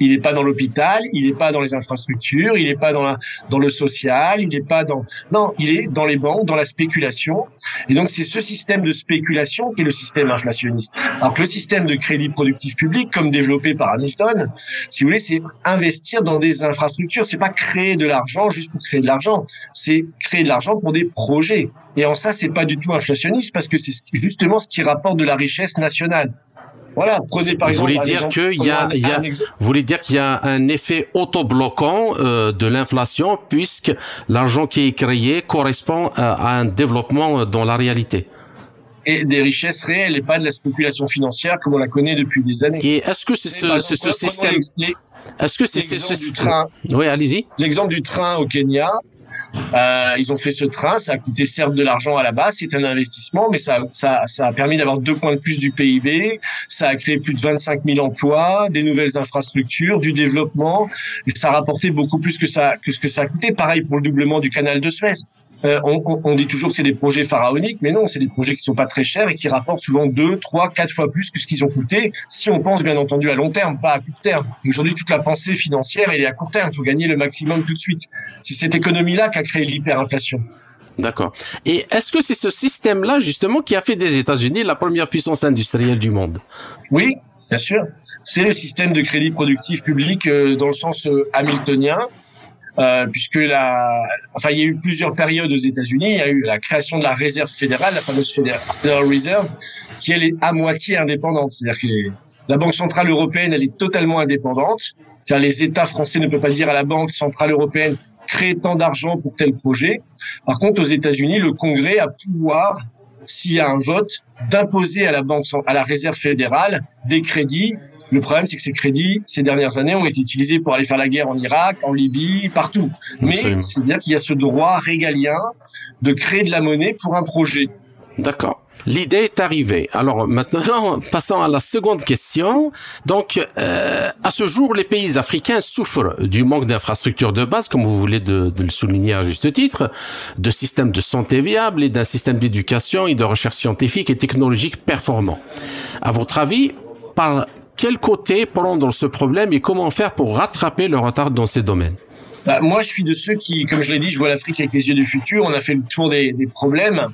Speaker 5: Il n'est pas dans l'hôpital, il n'est pas dans les infrastructures, il n'est pas dans, la, dans le social, il n'est pas dans... Non, il est dans les banques, dans la spéculation. Et donc c'est ce système de spéculation qui est le système inflationniste. Alors que le système de crédit productif public, comme développé par Hamilton, si vous voulez, c'est investir dans des infrastructures. C'est pas créer de l'argent juste pour créer de l'argent. C'est créer de l'argent pour des projets. Et en ça, c'est pas du tout inflationniste parce que c'est justement ce qui rapporte de la richesse nationale. Voilà, prenez par exemple.
Speaker 2: Vous voulez dire qu'il y a, y a vous voulez dire qu'il y a un effet autobloquant euh, de l'inflation puisque l'argent qui est créé correspond à, un développement dans la réalité
Speaker 5: et des richesses réelles et pas de la spéculation financière comme on la connaît depuis des années.
Speaker 2: Et est-ce que c'est ce, ce, système Est-ce que c'est ce
Speaker 5: train?
Speaker 2: Oui, allez-y.
Speaker 5: L'exemple du train au Kenya, euh, ils ont fait ce train, ça a coûté certes de l'argent à la base, c'est un investissement, mais ça, ça, ça a permis d'avoir deux points de plus du PIB, ça a créé plus de 25 000 emplois, des nouvelles infrastructures, du développement, et ça a rapporté beaucoup plus que ça que ce que ça a coûté. Pareil pour le doublement du canal de Suez. Euh, on, on, dit toujours que c'est des projets pharaoniques, mais non, c'est des projets qui sont pas très chers et qui rapportent souvent deux, trois, quatre fois plus que ce qu'ils ont coûté. Si on pense bien entendu à long terme, pas à court terme. Aujourd'hui, toute la pensée financière, elle est à court terme. Il faut gagner le maximum tout de suite. C'est cette économie-là qui a créé l'hyperinflation.
Speaker 2: D'accord. Et est-ce que c'est ce système-là justement qui a fait des États-Unis la première puissance industrielle du monde?
Speaker 5: Oui, bien sûr. C'est le système de crédit productif public euh, dans le sens euh, hamiltonien euh, puisque la, enfin, il y a eu plusieurs périodes aux États-Unis. Il y a eu la création de la réserve fédérale, la fameuse Federal Reserve, qui elle est à moitié indépendante. C'est-à-dire que la Banque centrale européenne, elle est totalement indépendante. C'est-à-dire les États français ne peuvent pas dire à la Banque centrale européenne créer tant d'argent pour tel projet. Par contre, aux États-Unis, le Congrès a pouvoir, s'il y a un vote, d'imposer à la banque, à la réserve fédérale des crédits le problème, c'est que ces crédits, ces dernières années, ont été utilisés pour aller faire la guerre en Irak, en Libye, partout. Mais c'est bien qu'il y a ce droit régalien de créer de la monnaie pour un projet.
Speaker 2: D'accord. L'idée est arrivée. Alors maintenant, (laughs) passons à la seconde question. Donc, euh, à ce jour, les pays africains souffrent du manque d'infrastructures de base, comme vous voulez de, de, le souligner à juste titre, de systèmes de santé viables et d'un système d'éducation et de recherche scientifique et technologique performant. À votre avis, par quel côté prendre ce problème et comment faire pour rattraper le retard dans ces domaines
Speaker 5: bah, Moi, je suis de ceux qui, comme je l'ai dit, je vois l'Afrique avec les yeux du futur. On a fait le tour des, problèmes.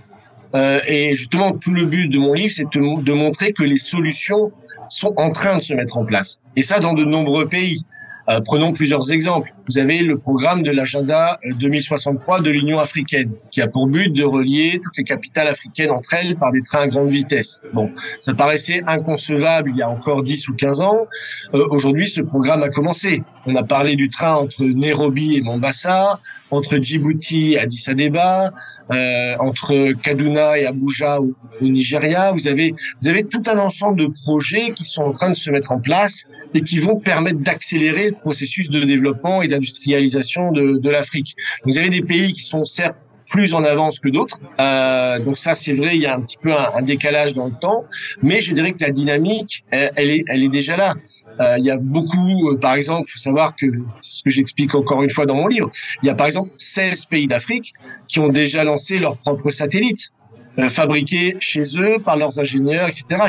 Speaker 5: Euh, et justement, tout le but de mon livre, c'est de, de montrer que les solutions sont en train de se mettre en place. Et ça, dans de nombreux pays. Euh, prenons plusieurs exemples. Vous avez le programme de l'agenda 2063 euh, de l'Union africaine, qui a pour but de relier toutes les capitales africaines entre elles par des trains à grande vitesse. Bon, ça paraissait inconcevable il y a encore 10 ou 15 ans. Euh, aujourd'hui, ce programme a commencé. On a parlé du train entre Nairobi et Mombasa, entre Djibouti et Addis Abeba, euh, entre Kaduna et Abuja au, au, Nigeria. Vous avez, vous avez tout un ensemble de projets qui sont en train de se mettre en place et qui vont permettre d'accélérer le processus de développement et d'industrialisation de, de l'Afrique. Vous avez des pays qui sont certes plus en avance que d'autres. Euh, donc ça, c'est vrai, il y a un petit peu un, décalage dans le temps, mais je dirais que la dynamique, elle est, elle est déjà là. Euh, il y a beaucoup, euh, par exemple, il faut savoir que ce que j'explique encore une fois dans mon livre, il y a par exemple 16 pays d'Afrique qui ont déjà lancé leurs propres satellites. euh, fabriqués chez eux par leurs ingénieurs, etc.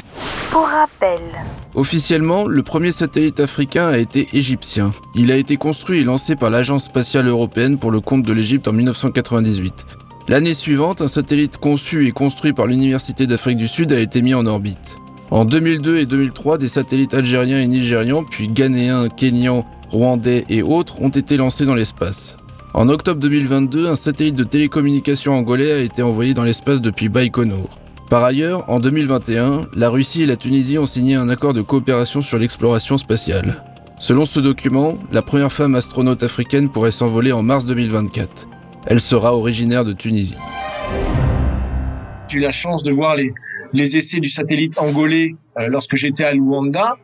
Speaker 6: Pour rappel.
Speaker 7: Officiellement, le premier satellite africain a été égyptien. Il a été construit et lancé par l'Agence spatiale européenne pour le compte de l'Égypte en 1998. L'année suivante, un satellite conçu et construit par l'Université d'Afrique du Sud a été mis en orbite. En 2002 et 2003, des satellites algériens et nigérians, puis ghanéens, kenyans, rwandais et autres ont été lancés dans l'espace. En octobre 2022, un satellite de télécommunication angolais a été envoyé dans l'espace depuis Baïkonour. Par ailleurs, en 2021, la Russie et la Tunisie ont signé un accord de coopération sur l'exploration spatiale. Selon ce document, la première femme astronaute africaine pourrait s'envoler en mars 2024. Elle sera originaire de Tunisie.
Speaker 5: J'ai eu la chance de voir les, les essais du satellite angolais euh, lorsque j'étais à Luanda.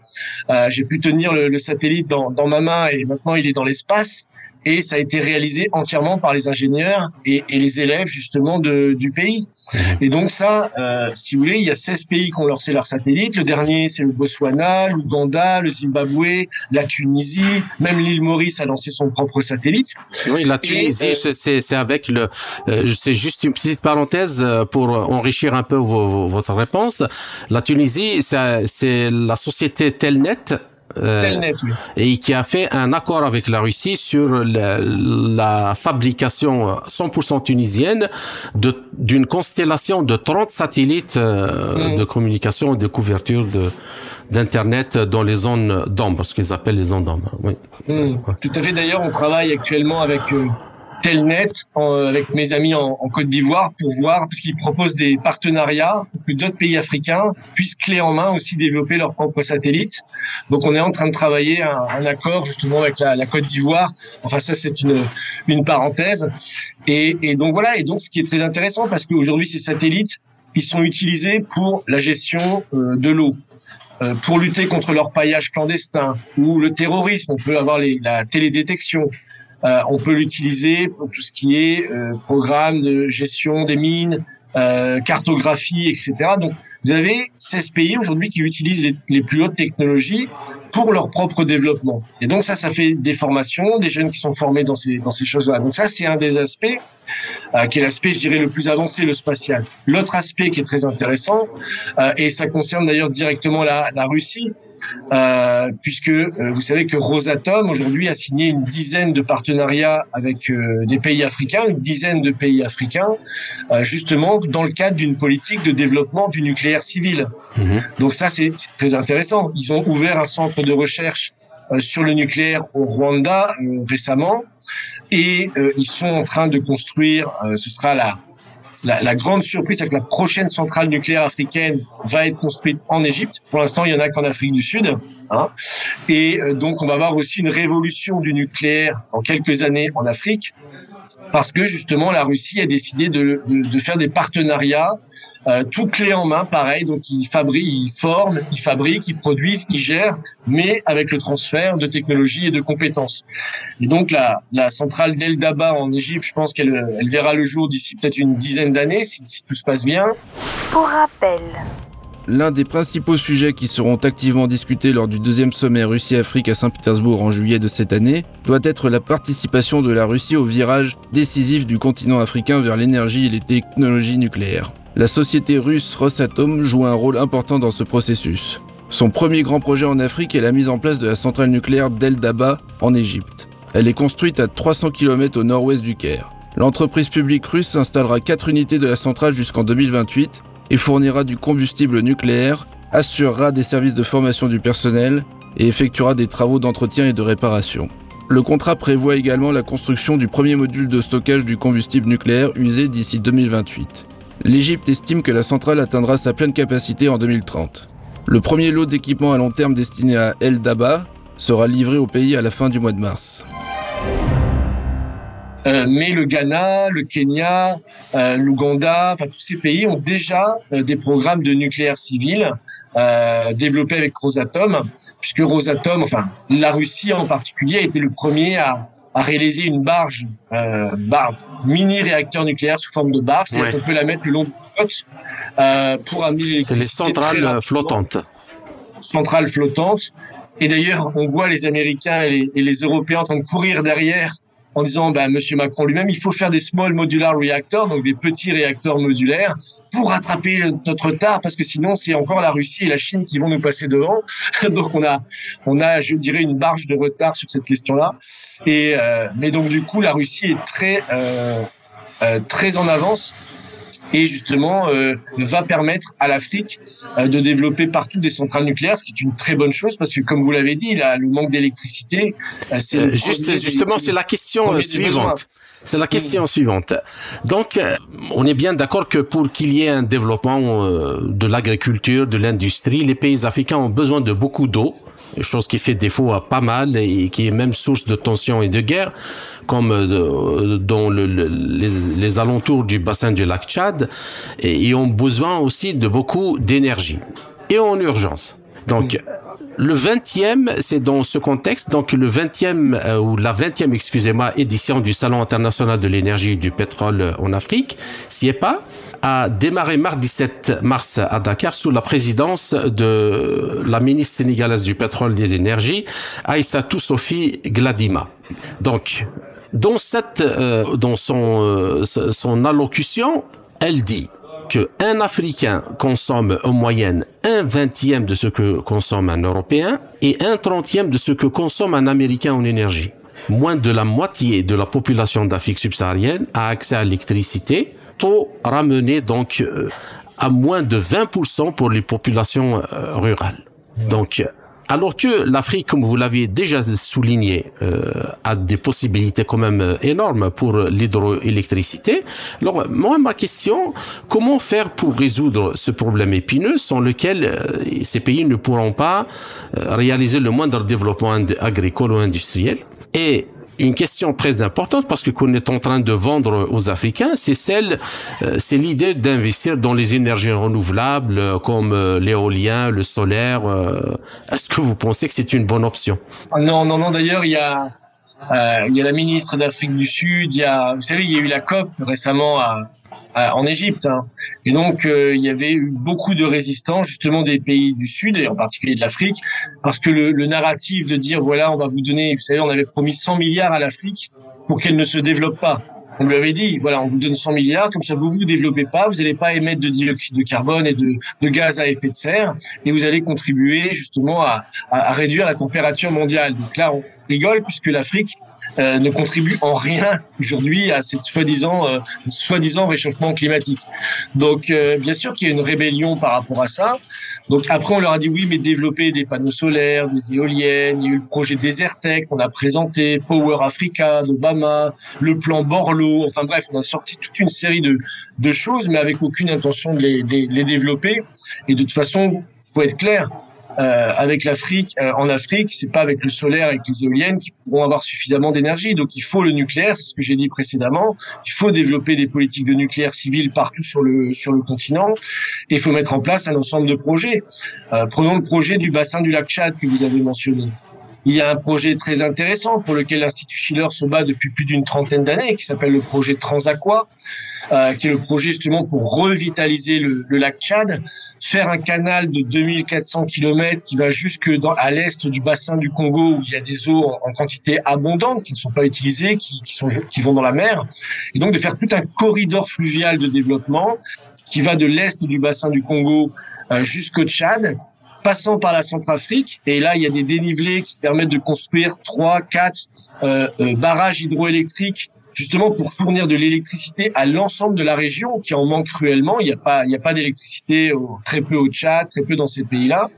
Speaker 5: Euh, j'ai pu tenir le, le satellite dans, dans, ma main et maintenant il est dans l'espace et ça a été réalisé entièrement par les ingénieurs et, et les élèves justement de, du pays. Mhm. Et donc ça, euh, si vous voulez, il y a 16 pays qui ont lancé leur satellite. Le dernier, c'est le Botswana, l'Ouganda, le Zimbabwe, la Tunisie, même l'île Maurice a lancé son propre satellite.
Speaker 2: Oui, la Tunisie, c'est avec le... Euh, c'est juste une petite parenthèse euh, pour enrichir un peu vos, votre réponse. La Tunisie, c'est la société Telnet
Speaker 5: euh,
Speaker 2: et qui a fait un accord avec la Russie sur la, la fabrication 100% tunisienne d'une constellation de 30 satellites euh, mm. de communication et de couverture de d'internet dans les zones d'ombre, ce qu'ils appellent les zones d'ombre. Oui.
Speaker 5: Mm. Tout à fait. D'ailleurs, on travaille actuellement avec euh, Telnet en, avec mes amis en, en Côte d'Ivoire pour voir, parce qu'ils proposent des partenariats pour que d'autres pays africains puissent clé en main aussi développer leurs propres satellites. Donc on est en train de travailler un, un accord justement avec la, la Côte d'Ivoire. Enfin ça c'est une, une parenthèse. Et, et donc voilà, et donc ce qui est très intéressant parce qu'aujourd'hui ces satellites, ils sont utilisés pour la gestion euh, de l'eau euh, pour lutter contre leur paillage clandestin ou le terrorisme. On peut avoir les, la télédétection. Euh, on peut l'utiliser pour tout ce qui est euh, programme de gestion des mines, euh, cartographie, etc. Donc, vous avez 16 pays aujourd'hui qui utilisent les, plus hautes technologies pour leur propre développement. Et donc ça, ça fait des formations, des jeunes qui sont formés dans ces dans ces choses-là. Donc ça, c'est un des aspects euh, qui est l'aspect, je dirais, le plus avancé, le spatial. L'autre aspect qui est très intéressant, euh, et ça concerne d'ailleurs directement la, la Russie, euh, puisque euh, vous savez que Rosatom aujourd'hui a signé une dizaine de partenariats avec euh, des pays africains, une dizaine de pays africains, euh, justement dans le cadre d'une politique de développement du nucléaire civil. Mhm. Donc ça c'est très intéressant. Ils ont ouvert un centre de recherche sur le nucléaire au Rwanda récemment et ils sont en train de construire, ce sera la la, la, grande surprise, c'est que la prochaine centrale nucléaire africaine va être construite en Égypte. Pour l'instant, il y en a qu'en Afrique du Sud. Hein. Et euh, donc, on va avoir aussi une révolution du nucléaire en quelques années en Afrique, parce que justement, la Russie a décidé de, de faire des partenariats euh, tout clé en main, pareil. Donc ils fabriquent, ils forment, ils fabriquent, ils produisent, ils gèrent, mais avec le transfert de technologies et de compétences. Et donc la, la centrale d'El Daba en Égypte, je pense qu'elle elle verra le jour d'ici peut-être une dizaine d'années, si, si tout se passe bien.
Speaker 6: Pour rappel.
Speaker 7: L'un des principaux sujets qui seront activement discutés lors du deuxième sommet Russie-Afrique à Saint-Pétersbourg en juillet de cette année doit être la participation de la Russie au virage décisif du continent africain vers l'énergie et les technologies nucléaires. La société russe Rosatom joue un rôle important dans ce processus. Son premier grand projet en Afrique est la mise en place de la centrale nucléaire d'El Daba en Égypte. Elle est construite à 300 km au nord-ouest du Caire. L'entreprise publique russe installera 4 unités de la centrale jusqu'en 2028 et fournira du combustible nucléaire, assurera des services de formation du personnel et effectuera des travaux d'entretien et de réparation. Le contrat prévoit également la construction du premier module de stockage du combustible nucléaire usé d'ici 2028. L'Égypte estime que la centrale atteindra sa pleine capacité en 2030. Le premier lot d'équipements à long terme destiné à El Daba sera livré au pays à la fin du mois de mars.
Speaker 5: Euh, mais le Ghana, le Kenya, euh, l'Ouganda, enfin tous ces pays ont déjà euh, des programmes de nucléaire civil développés avec Rosatom, puisque Rosatom, enfin la Russie en particulier, a été le premier à, à réaliser une barge, euh, barge mini réacteur nucléaire sous forme de barge, c'est-à-dire qu'on peut la mettre le long de la côte euh, pour amener
Speaker 2: C'est les centrales flottantes.
Speaker 5: Centrales flottantes. Et d'ailleurs, on voit les Américains et les, et les, Européens en train de courir derrière en disant, bah, Monsieur Macron lui-même, il faut faire des small modular reactors, donc des petits réacteurs modulaires, pour rattraper notre retard, parce que sinon c'est encore la Russie et la Chine qui vont nous passer devant. (laughs) donc on a, on a, je dirais, une barge de retard sur cette question-là. Et euh, mais donc du coup, la Russie est très, euh, euh, très en avance et justement euh, va permettre à l'Afrique euh, de développer partout des centrales nucléaires, ce qui est une très bonne chose parce que comme vous l'avez dit, là, le manque d'électricité,
Speaker 2: euh, c'est juste justement c'est la question suivante. C'est la question suivante. Donc, on est bien d'accord que pour qu'il y ait un développement de l'agriculture, de l'industrie, les pays africains ont besoin de beaucoup d'eau chose qui fait défaut à pas mal et qui est même source de tensions et de guerres, comme euh, dans le, les, les, alentours du bassin du lac Tchad, et, et ont besoin aussi de beaucoup d'énergie et en urgence. Donc, le 20e, c'est dans ce contexte, donc le 20e euh, ou la 20e, excusez-moi, édition du Salon international de l'énergie et du pétrole en Afrique, pas a démarré mardi 7 mars à Dakar sous la présidence de la ministre sénégalaise du pétrole et des énergies, Aïssatou Sophie Gladima. Donc, dans cette, euh, dans son, euh, son allocution, elle dit que un Africain consomme en moyenne un vingtième de ce que consomme un Européen et un trentième de ce que consomme un Américain en énergie moins de la moitié de la population d'Afrique subsaharienne a accès à l'électricité, taux ramené donc euh, à moins de 20% pour les populations euh, rurales. Donc, alors que l'Afrique, comme vous l'avez déjà souligné, euh, a des possibilités quand même énormes pour l'hydroélectricité. Alors, moi, ma question, comment faire pour résoudre ce problème épineux sans lequel ces pays ne pourront pas réaliser le moindre développement agricole ou industriel? Et une question très importante parce que qu'on est en train de vendre aux Africains, c'est celle, euh, c'est l'idée d'investir dans les énergies renouvelables euh, comme euh, l'éolien, le solaire. Est-ce que vous pensez que c'est une bonne option?
Speaker 5: Non, non, non. D'ailleurs, il y a il y a la ministre d'Afrique du Sud. Il y a, vous savez, il y a eu la COP récemment à en Égypte. Hein. Et donc, euh, il y avait eu beaucoup de résistance, justement, des pays du Sud, et en particulier de l'Afrique, parce que le, le, narratif de dire, voilà, on va vous donner, vous savez, on avait promis 100 milliards à l'Afrique pour qu'elle ne se développe pas. On lui avait dit, voilà, on vous donne 100 milliards, comme ça vous vous développez pas, vous n'allez pas émettre de dioxyde de carbone et de, de, gaz à effet de serre, et vous allez contribuer justement à, à, à réduire la température mondiale. Donc là, on rigole puisque l'Afrique euh, ne contribue en rien aujourd'hui à cette soi-disant euh, soi-disant réchauffement climatique. Donc euh, bien sûr qu'il y a une rébellion par rapport à ça. Donc après on leur a dit oui mais développer des panneaux solaires, des éoliennes, il y a eu le projet Desertec qu'on a présenté, Power Africa d'Obama, le plan Borlo, enfin bref on a sorti toute une série de, de choses mais avec aucune intention de les, de les développer. Et de toute façon faut être clair, euh, avec l'Afrique, euh, en Afrique, c'est pas avec le solaire et les éoliennes qui pourront avoir suffisamment d'énergie. Donc il faut le nucléaire, c'est ce que j'ai dit précédemment. Il faut développer des politiques de nucléaire civil partout sur le sur le continent. Et il faut mettre en place un ensemble de projets. Euh, prenons le projet du bassin du lac Tchad que vous avez mentionné. Il y a un projet très intéressant pour lequel l'Institut Schiller se bat depuis plus d'une trentaine d'années, qui s'appelle le projet Transaqua, euh, qui est le projet justement pour revitaliser le, le lac Tchad faire un canal de 2400 km qui va jusque dans, à l'est du bassin du Congo où il y a des eaux en, quantité abondante qui ne sont pas utilisées, qui, qui, sont, qui vont dans la mer, et donc de faire tout un corridor fluvial de développement qui va de l'est du bassin du Congo euh, jusqu'au Tchad, passant par la Centrafrique. Et là, il y a des dénivelés qui permettent de construire trois, quatre euh, euh, barrages hydroélectriques justement pour fournir de l'électricité à l'ensemble de la région qui en manque cruellement. Il n'y a pas, il y a pas d'électricité, très peu au Tchad, très peu dans ces pays-là.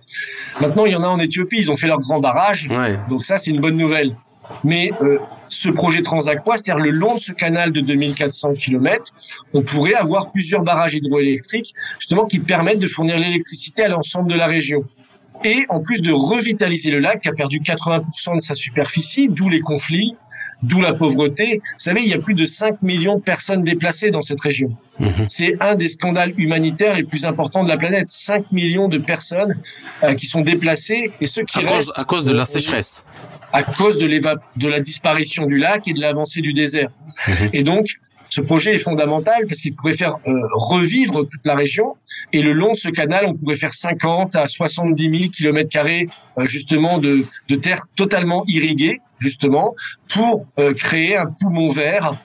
Speaker 5: Maintenant, il y en a en Éthiopie. Ils ont fait leur grand barrage, donc ça c'est une bonne nouvelle. Mais euh, ce projet Transaqua, c'est-à-dire le long de ce canal de 2400 km, on pourrait avoir plusieurs barrages hydroélectriques justement qui permettent de fournir l'électricité à l'ensemble de la région et en plus de revitaliser le lac qui a perdu 80% de sa superficie, d'où les conflits, d'où la pauvreté. Vous savez, il y a plus de 5 millions de personnes déplacées dans cette région. Mhm. C'est un des scandales humanitaires les plus importants de la planète. 5 millions de personnes euh, qui sont déplacées et ceux qui
Speaker 2: à
Speaker 5: restent...
Speaker 2: Cause, à cause de la sécheresse.
Speaker 5: À cause de, de la disparition du lac et de l'avancée du désert. Mhm. Et donc, Ce projet est fondamental parce qu'il pourrait faire euh, revivre toute la région. Et le long de ce canal, on pourrait faire 50 à 70 000 kilomètres carrés euh, justement de, de terre totalement irriguée, justement, pour euh, créer un poumon vert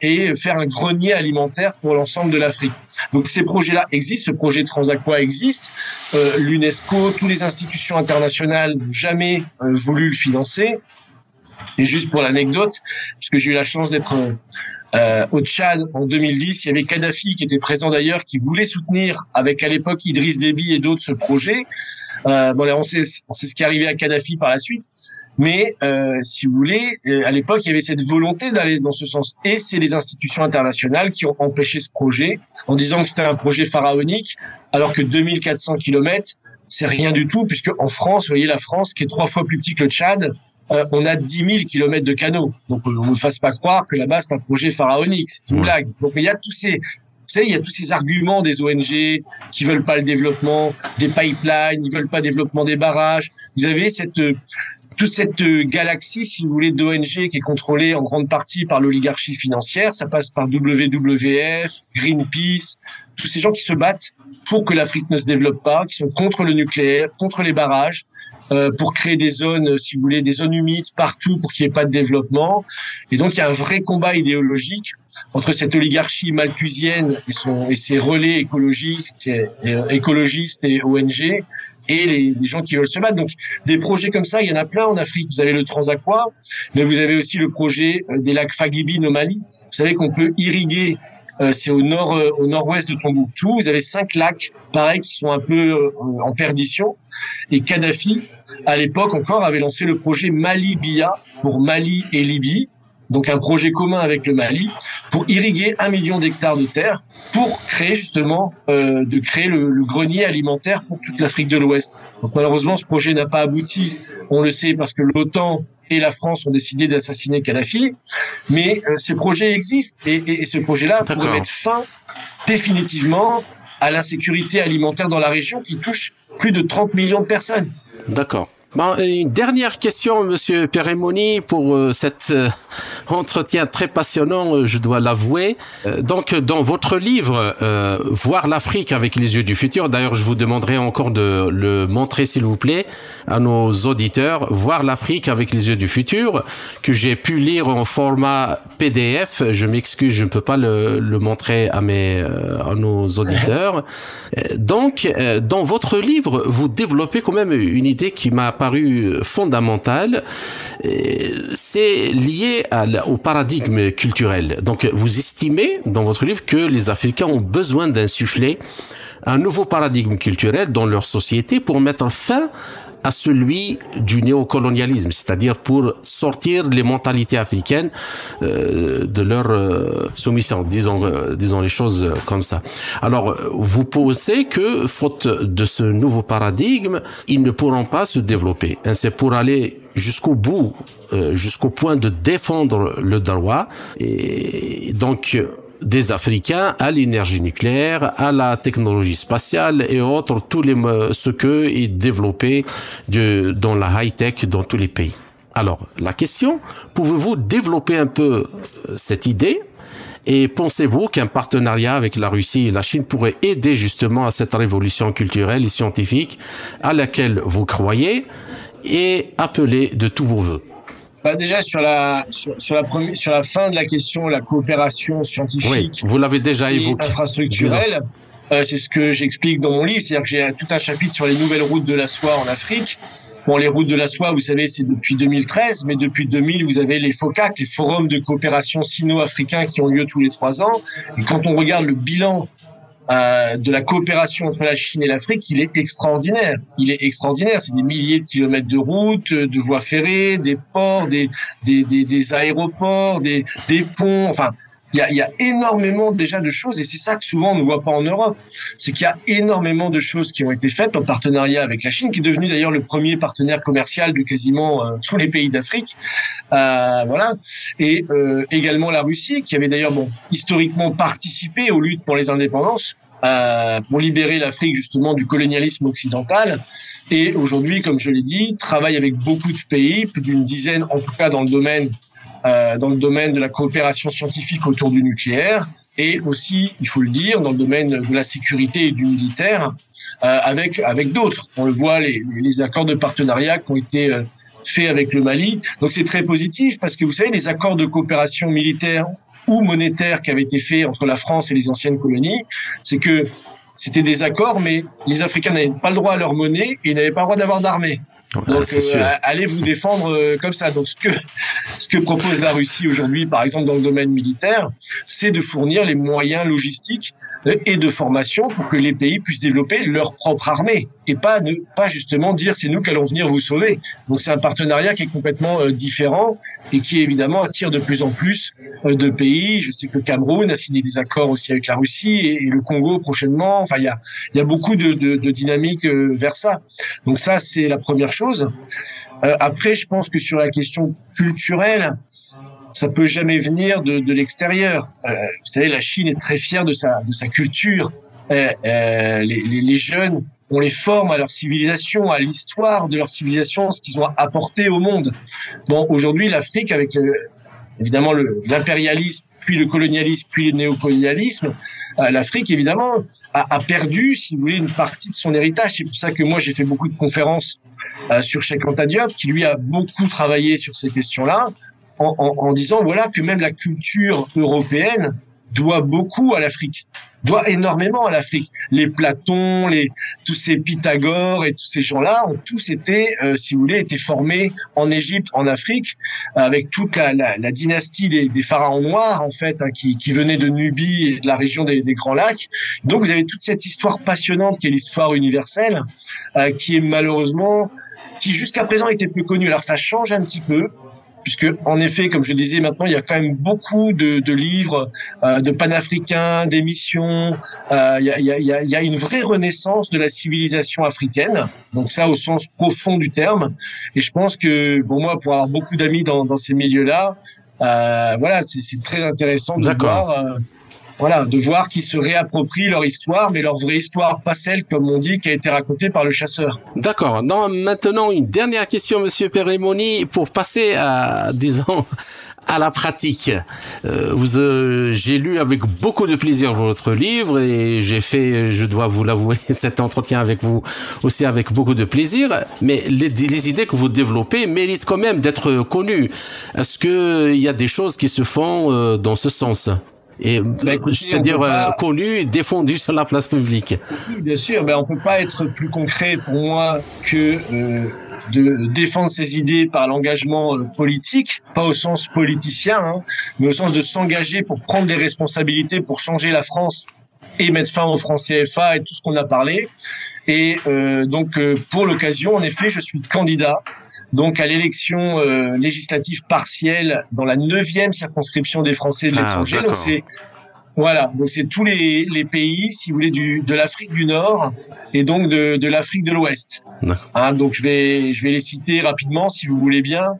Speaker 5: et faire un grenier alimentaire pour l'ensemble de l'Afrique. Donc ces projets-là existent, ce projet Transaqua existe. L'UNESCO, toutes les institutions internationales n'ont jamais voulu le financer. Et juste pour l'anecdote, puisque j'ai eu la chance d'être euh, au Tchad en 2010, il y avait Kadhafi qui était présent d'ailleurs, qui voulait soutenir avec à l'époque Idriss Déby et d'autres ce projet. Euh, bon, on sait, on sait ce qui est arrivé à Kadhafi par la suite. Mais euh, si vous voulez, euh, à l'époque, il y avait cette volonté d'aller dans ce sens. Et c'est les institutions internationales qui ont empêché ce projet en disant que c'était un projet pharaonique, alors que 2400 kilomètres, c'est rien du tout, puisque en France, vous voyez, la France, qui est trois fois plus petit que le Tchad, euh, on a 10 000 kilomètres de canaux. Donc, on ne fasse pas croire que là-bas, c'est un projet pharaonique. C'est une blague. Donc, il y a tous ces, vous savez, il y a tous ces arguments des ONG qui veulent pas le développement des pipelines, ils veulent pas le développement des barrages. Vous avez cette, toute cette galaxie, si vous voulez, d'ONG qui est contrôlée en grande partie par l'oligarchie financière. Ça passe par WWF, Greenpeace, tous ces gens qui se battent pour que l'Afrique ne se développe pas, qui sont contre le nucléaire, contre les barrages, euh, pour créer des zones, si vous voulez, des zones humides partout pour qu'il n'y ait pas de développement. Et donc il y a un vrai combat idéologique entre cette oligarchie malthusienne et, son, et ses relais écologiques, euh, écologistes et ONG, et les, les, gens qui veulent se battre. Donc des projets comme ça, il y en a plein en Afrique. Vous avez le Transaqua, mais vous avez aussi le projet euh, des lacs Fagibine au Mali. Vous savez qu'on peut irriguer c'est au nord, au nord-ouest de Tombouctou. Vous avez cinq lacs, pareil, qui sont un peu en perdition. Et Kadhafi, à l'époque encore, avait lancé le projet Mali-Bia pour Mali et Libye, donc un projet commun avec le Mali, pour irriguer un million d'hectares de terre, pour créer justement, euh, de créer le, grenier alimentaire pour toute l'Afrique de l'Ouest. Donc malheureusement, ce projet n'a pas abouti. On le sait parce que l'OTAN et la France ont décidé d'assassiner Kadhafi, mais euh, ces projets existent et, et ce projet-là pourrait mettre fin définitivement à l'insécurité alimentaire dans la région qui touche plus de 30 millions de personnes.
Speaker 2: D'accord. Bon, une dernière question, Monsieur Peremoni, pour euh, cet euh, entretien très passionnant, euh, je dois l'avouer. donc, dans votre livre, Voir l'Afrique avec les yeux du futur, d'ailleurs, je vous demanderai encore de le montrer, s'il vous plaît, à nos auditeurs, Voir l'Afrique avec les yeux du futur, que j'ai pu lire en format PDF. Je m'excuse, je ne peux pas le, le montrer à mes, à nos auditeurs. (laughs) donc, dans votre livre, vous développez quand même une idée qui m'a paru fondamental, c'est lié au paradigme culturel. Donc vous estimez dans votre livre que les Africains ont besoin d'insuffler un nouveau paradigme culturel dans leur société pour mettre fin à celui du néocolonialisme, c'est-à-dire pour sortir les mentalités africaines euh, de leur euh, soumission, disons, euh, disons les choses comme ça. Alors, vous pensez que, faute de ce nouveau paradigme, ils ne pourront pas se développer. Hein, c'est pour aller jusqu'au bout, jusqu'au point de défendre le droit. Et donc, des Africains à l'énergie nucléaire, à la technologie spatiale et autres, tous les ce que est développé dans la high tech dans tous les pays. Alors la question, pouvez-vous développer un peu euh, cette idée? Et pensez-vous qu'un partenariat avec la Russie et la Chine pourrait aider justement à cette révolution culturelle et scientifique à laquelle vous croyez? Et appeler de tous vos voeux
Speaker 5: bah déjà sur la sur, la première sur la fin de la question, la coopération scientifique.
Speaker 2: vous l'avez déjà évoqué.
Speaker 5: Infrastructurelle. Euh, c'est ce que j'explique dans mon livre, c'est-à-dire que j'ai tout un chapitre sur les nouvelles routes de la soie en Afrique. Bon, les routes de la soie, vous savez, c'est depuis 2013, mais depuis 2000, vous avez les FOCAC, les forums de coopération sino-africains qui ont lieu tous les trois ans. Et quand on regarde le bilan euh, de la coopération entre la Chine et l'Afrique, il est extraordinaire. Il est extraordinaire. C'est des milliers de kilomètres de routes, de voies ferrées, des ports, des, des, des, des aéroports, des, des ponts. Enfin, il y, a, il y a, énormément déjà de choses et c'est ça que souvent on ne voit pas en Europe. C'est qu'il y a énormément de choses qui ont été faites en partenariat avec la Chine, qui est devenue d'ailleurs le premier partenaire commercial de quasiment euh, tous les pays d'Afrique. Euh, voilà. Et euh, également la Russie, qui avait d'ailleurs bon, historiquement participé aux luttes pour les indépendances. Euh, pour libérer l'Afrique justement du colonialisme occidental. Et aujourd'hui, comme je l'ai dit, travaille avec beaucoup de pays, plus d'une dizaine en tout cas dans le domaine dans le domaine de la coopération scientifique autour du nucléaire et aussi, il faut le dire, dans le domaine de la sécurité et du militaire, avec avec d'autres. On le voit, les, les accords de partenariat qui ont été faits avec le Mali. Donc c'est très positif parce que vous savez, les accords de coopération militaire ou monétaire qui avaient été faits entre la France et les anciennes colonies, c'est que c'était des accords, mais les Africains n'avaient pas le droit à leur monnaie et ils n'avaient pas le droit d'avoir d'armée. Donc, euh, allez vous défendre euh, comme ça. Donc, ce que ce que propose la Russie aujourd'hui, par exemple dans le domaine militaire, c'est de fournir les moyens logistiques et de formation pour que les pays puissent développer leur propre armée et pas ne pas justement dire c'est nous qui allons venir vous sauver. Donc c'est un partenariat qui est complètement euh, différent et qui évidemment attire de plus en plus euh, de pays. Je sais que Cameroun a signé des accords aussi avec la Russie et, le Congo prochainement. Enfin il y a il y a beaucoup de, de, de dynamique euh, vers ça. Donc ça c'est la première chose. après je pense que sur la question culturelle ça peut jamais venir de, de l'extérieur. Euh, vous savez, la Chine est très fière de sa, de sa culture. Euh, euh, les, les, les, jeunes, on les forme à leur civilisation, à l'histoire de leur civilisation, ce qu'ils ont apporté au monde. Bon, aujourd'hui, l'Afrique, avec le, évidemment l'impérialisme, puis le colonialisme, puis le néocolonialisme, euh, l'Afrique, évidemment, a, a, perdu, si vous voulez, une partie de son héritage. C'est pour ça que moi, j'ai fait beaucoup de conférences euh, sur Cheikh Anta Diop, qui lui a beaucoup travaillé sur ces questions-là en, en, en, disant voilà que même la culture européenne doit beaucoup à l'Afrique, doit énormément à l'Afrique. Les Platons, les tous ces Pythagore et tous ces gens-là ont tous été, euh, si vous voulez, été formés en Égypte, en Afrique, avec toute la, la, la dynastie des, des, pharaons noirs en fait, hein, qui, qui venaient de Nubie et de la région des, des, Grands Lacs. Donc vous avez toute cette histoire passionnante qui est l'histoire universelle, euh, qui est malheureusement qui jusqu'à présent était peu connue. Alors ça change un petit peu puisque en effet, comme je le disais maintenant, il y a quand même beaucoup de, de livres euh, de panafricains, d'émissions. Euh, il, y a, il, y a, il y a une vraie renaissance de la civilisation africaine, donc ça au sens profond du terme. Et je pense que, bon moi, pour avoir beaucoup d'amis dans, dans ces milieux-là, euh, voilà, c'est très intéressant de voir euh, voilà, de voir qu'ils se réapproprient leur histoire, mais leur vraie histoire, pas celle, comme on dit, qui a été racontée par le chasseur.
Speaker 2: D'accord. Maintenant, une dernière question, Monsieur Perimoni, pour passer à, disons, à la pratique. Euh, vous, euh, j'ai lu avec beaucoup de plaisir votre livre et j'ai fait, je dois vous l'avouer, (laughs) cet entretien avec vous aussi avec beaucoup de plaisir. Mais les, les idées que vous développez méritent quand même d'être connues. Est-ce que il y a des choses qui se font euh, dans ce sens? Et bah, c'est-à-dire pas... connu et défendu sur la place publique.
Speaker 5: Oui, bien sûr, mais on peut pas être plus concret pour moi que euh, de défendre ses idées par l'engagement euh, politique, pas au sens politicien, hein, mais au sens de s'engager pour prendre des responsabilités pour changer la France et mettre fin au franc CFA et tout ce qu'on a parlé. Et euh, donc pour l'occasion, en effet, je suis candidat donc à l'élection euh, législative partielle dans la neuvième circonscription des Français de ah, l'étranger. donc c'est voilà, donc c'est tous les, les, pays, si vous voulez, du, de l'Afrique du Nord et donc de, de l'Afrique de l'Ouest. Hein, donc je vais je vais les citer rapidement, si vous voulez bien.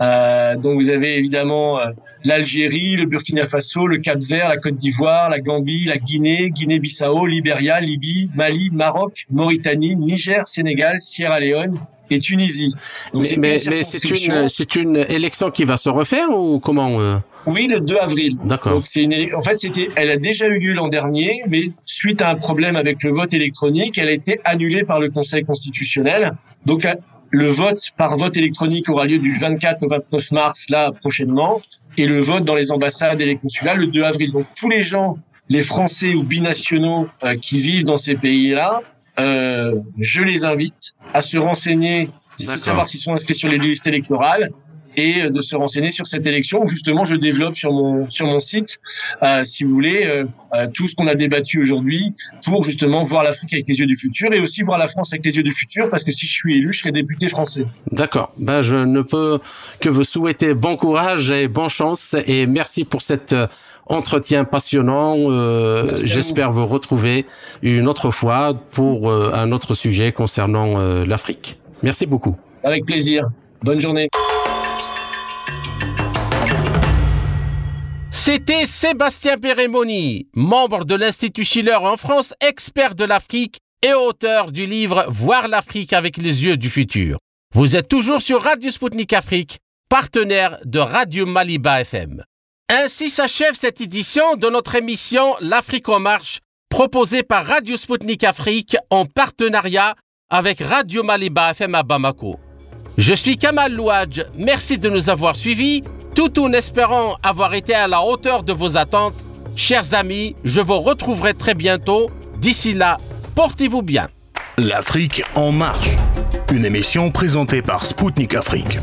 Speaker 5: Euh, donc vous avez évidemment euh, l'Algérie, le Burkina Faso, le Cap-Vert, la Côte d'Ivoire, la Gambie, la Guinée, Guinée-Bissau, Libéria, Libye, Mali, Maroc, Mauritanie, Niger, Sénégal, Sierra Leone, et Tunisie.
Speaker 2: Donc mais, c'est une une élection qui va se refaire ou comment euh?
Speaker 5: Oui, le 2 avril.
Speaker 2: D'accord.
Speaker 5: Donc c'est une en fait c'était elle a déjà eu lieu l'an dernier mais suite à un problème avec le vote électronique, elle a été annulée par le Conseil constitutionnel. Donc euh, le vote par vote électronique aura lieu du 24 au 29 mars là prochainement et le vote dans les ambassades et les consulats le 2 avril. Donc tous les gens les Français ou binationaux euh, qui vivent dans ces pays-là euh, je les invite à se renseigner, savoir s'ils sont inscrits sur les listes électorales et euh, de se renseigner sur cette élection où justement je développe sur mon sur mon site, euh, si vous voulez, euh, euh, tout ce qu'on a débattu aujourd'hui pour justement voir l'Afrique avec les yeux du futur et aussi voir la France avec les yeux du futur parce que si je suis élu, je serai député français.
Speaker 2: D'accord. Ben je ne peux que vous souhaiter bon courage et bonne chance et merci pour cette entretien passionnant. Euh, J'espère vous. vous retrouver une autre fois pour euh, un autre sujet concernant euh, l'Afrique. Merci beaucoup.
Speaker 5: Avec plaisir. Bonne journée.
Speaker 2: C'était Sébastien Pérémoni, membre de l'Institut Schiller en France, expert de l'Afrique et auteur du livre Voir l'Afrique avec les yeux du futur. Vous êtes toujours sur Radio Sputnik Afrique partenaire de Radio Maliba FM. Ainsi s'achève cette édition de notre émission L'Afrique en marche, proposée par Radio Sputnik Afrique en partenariat avec Radio Maliba FM à Bamako. Je suis Kamal Louadj, merci de nous avoir suivis, tout en espérant avoir été à la hauteur de vos attentes. Chers amis, je vous retrouverai très bientôt. D'ici là, portez-vous bien.
Speaker 1: L'Afrique en marche, une émission présentée par Spoutnik Afrique.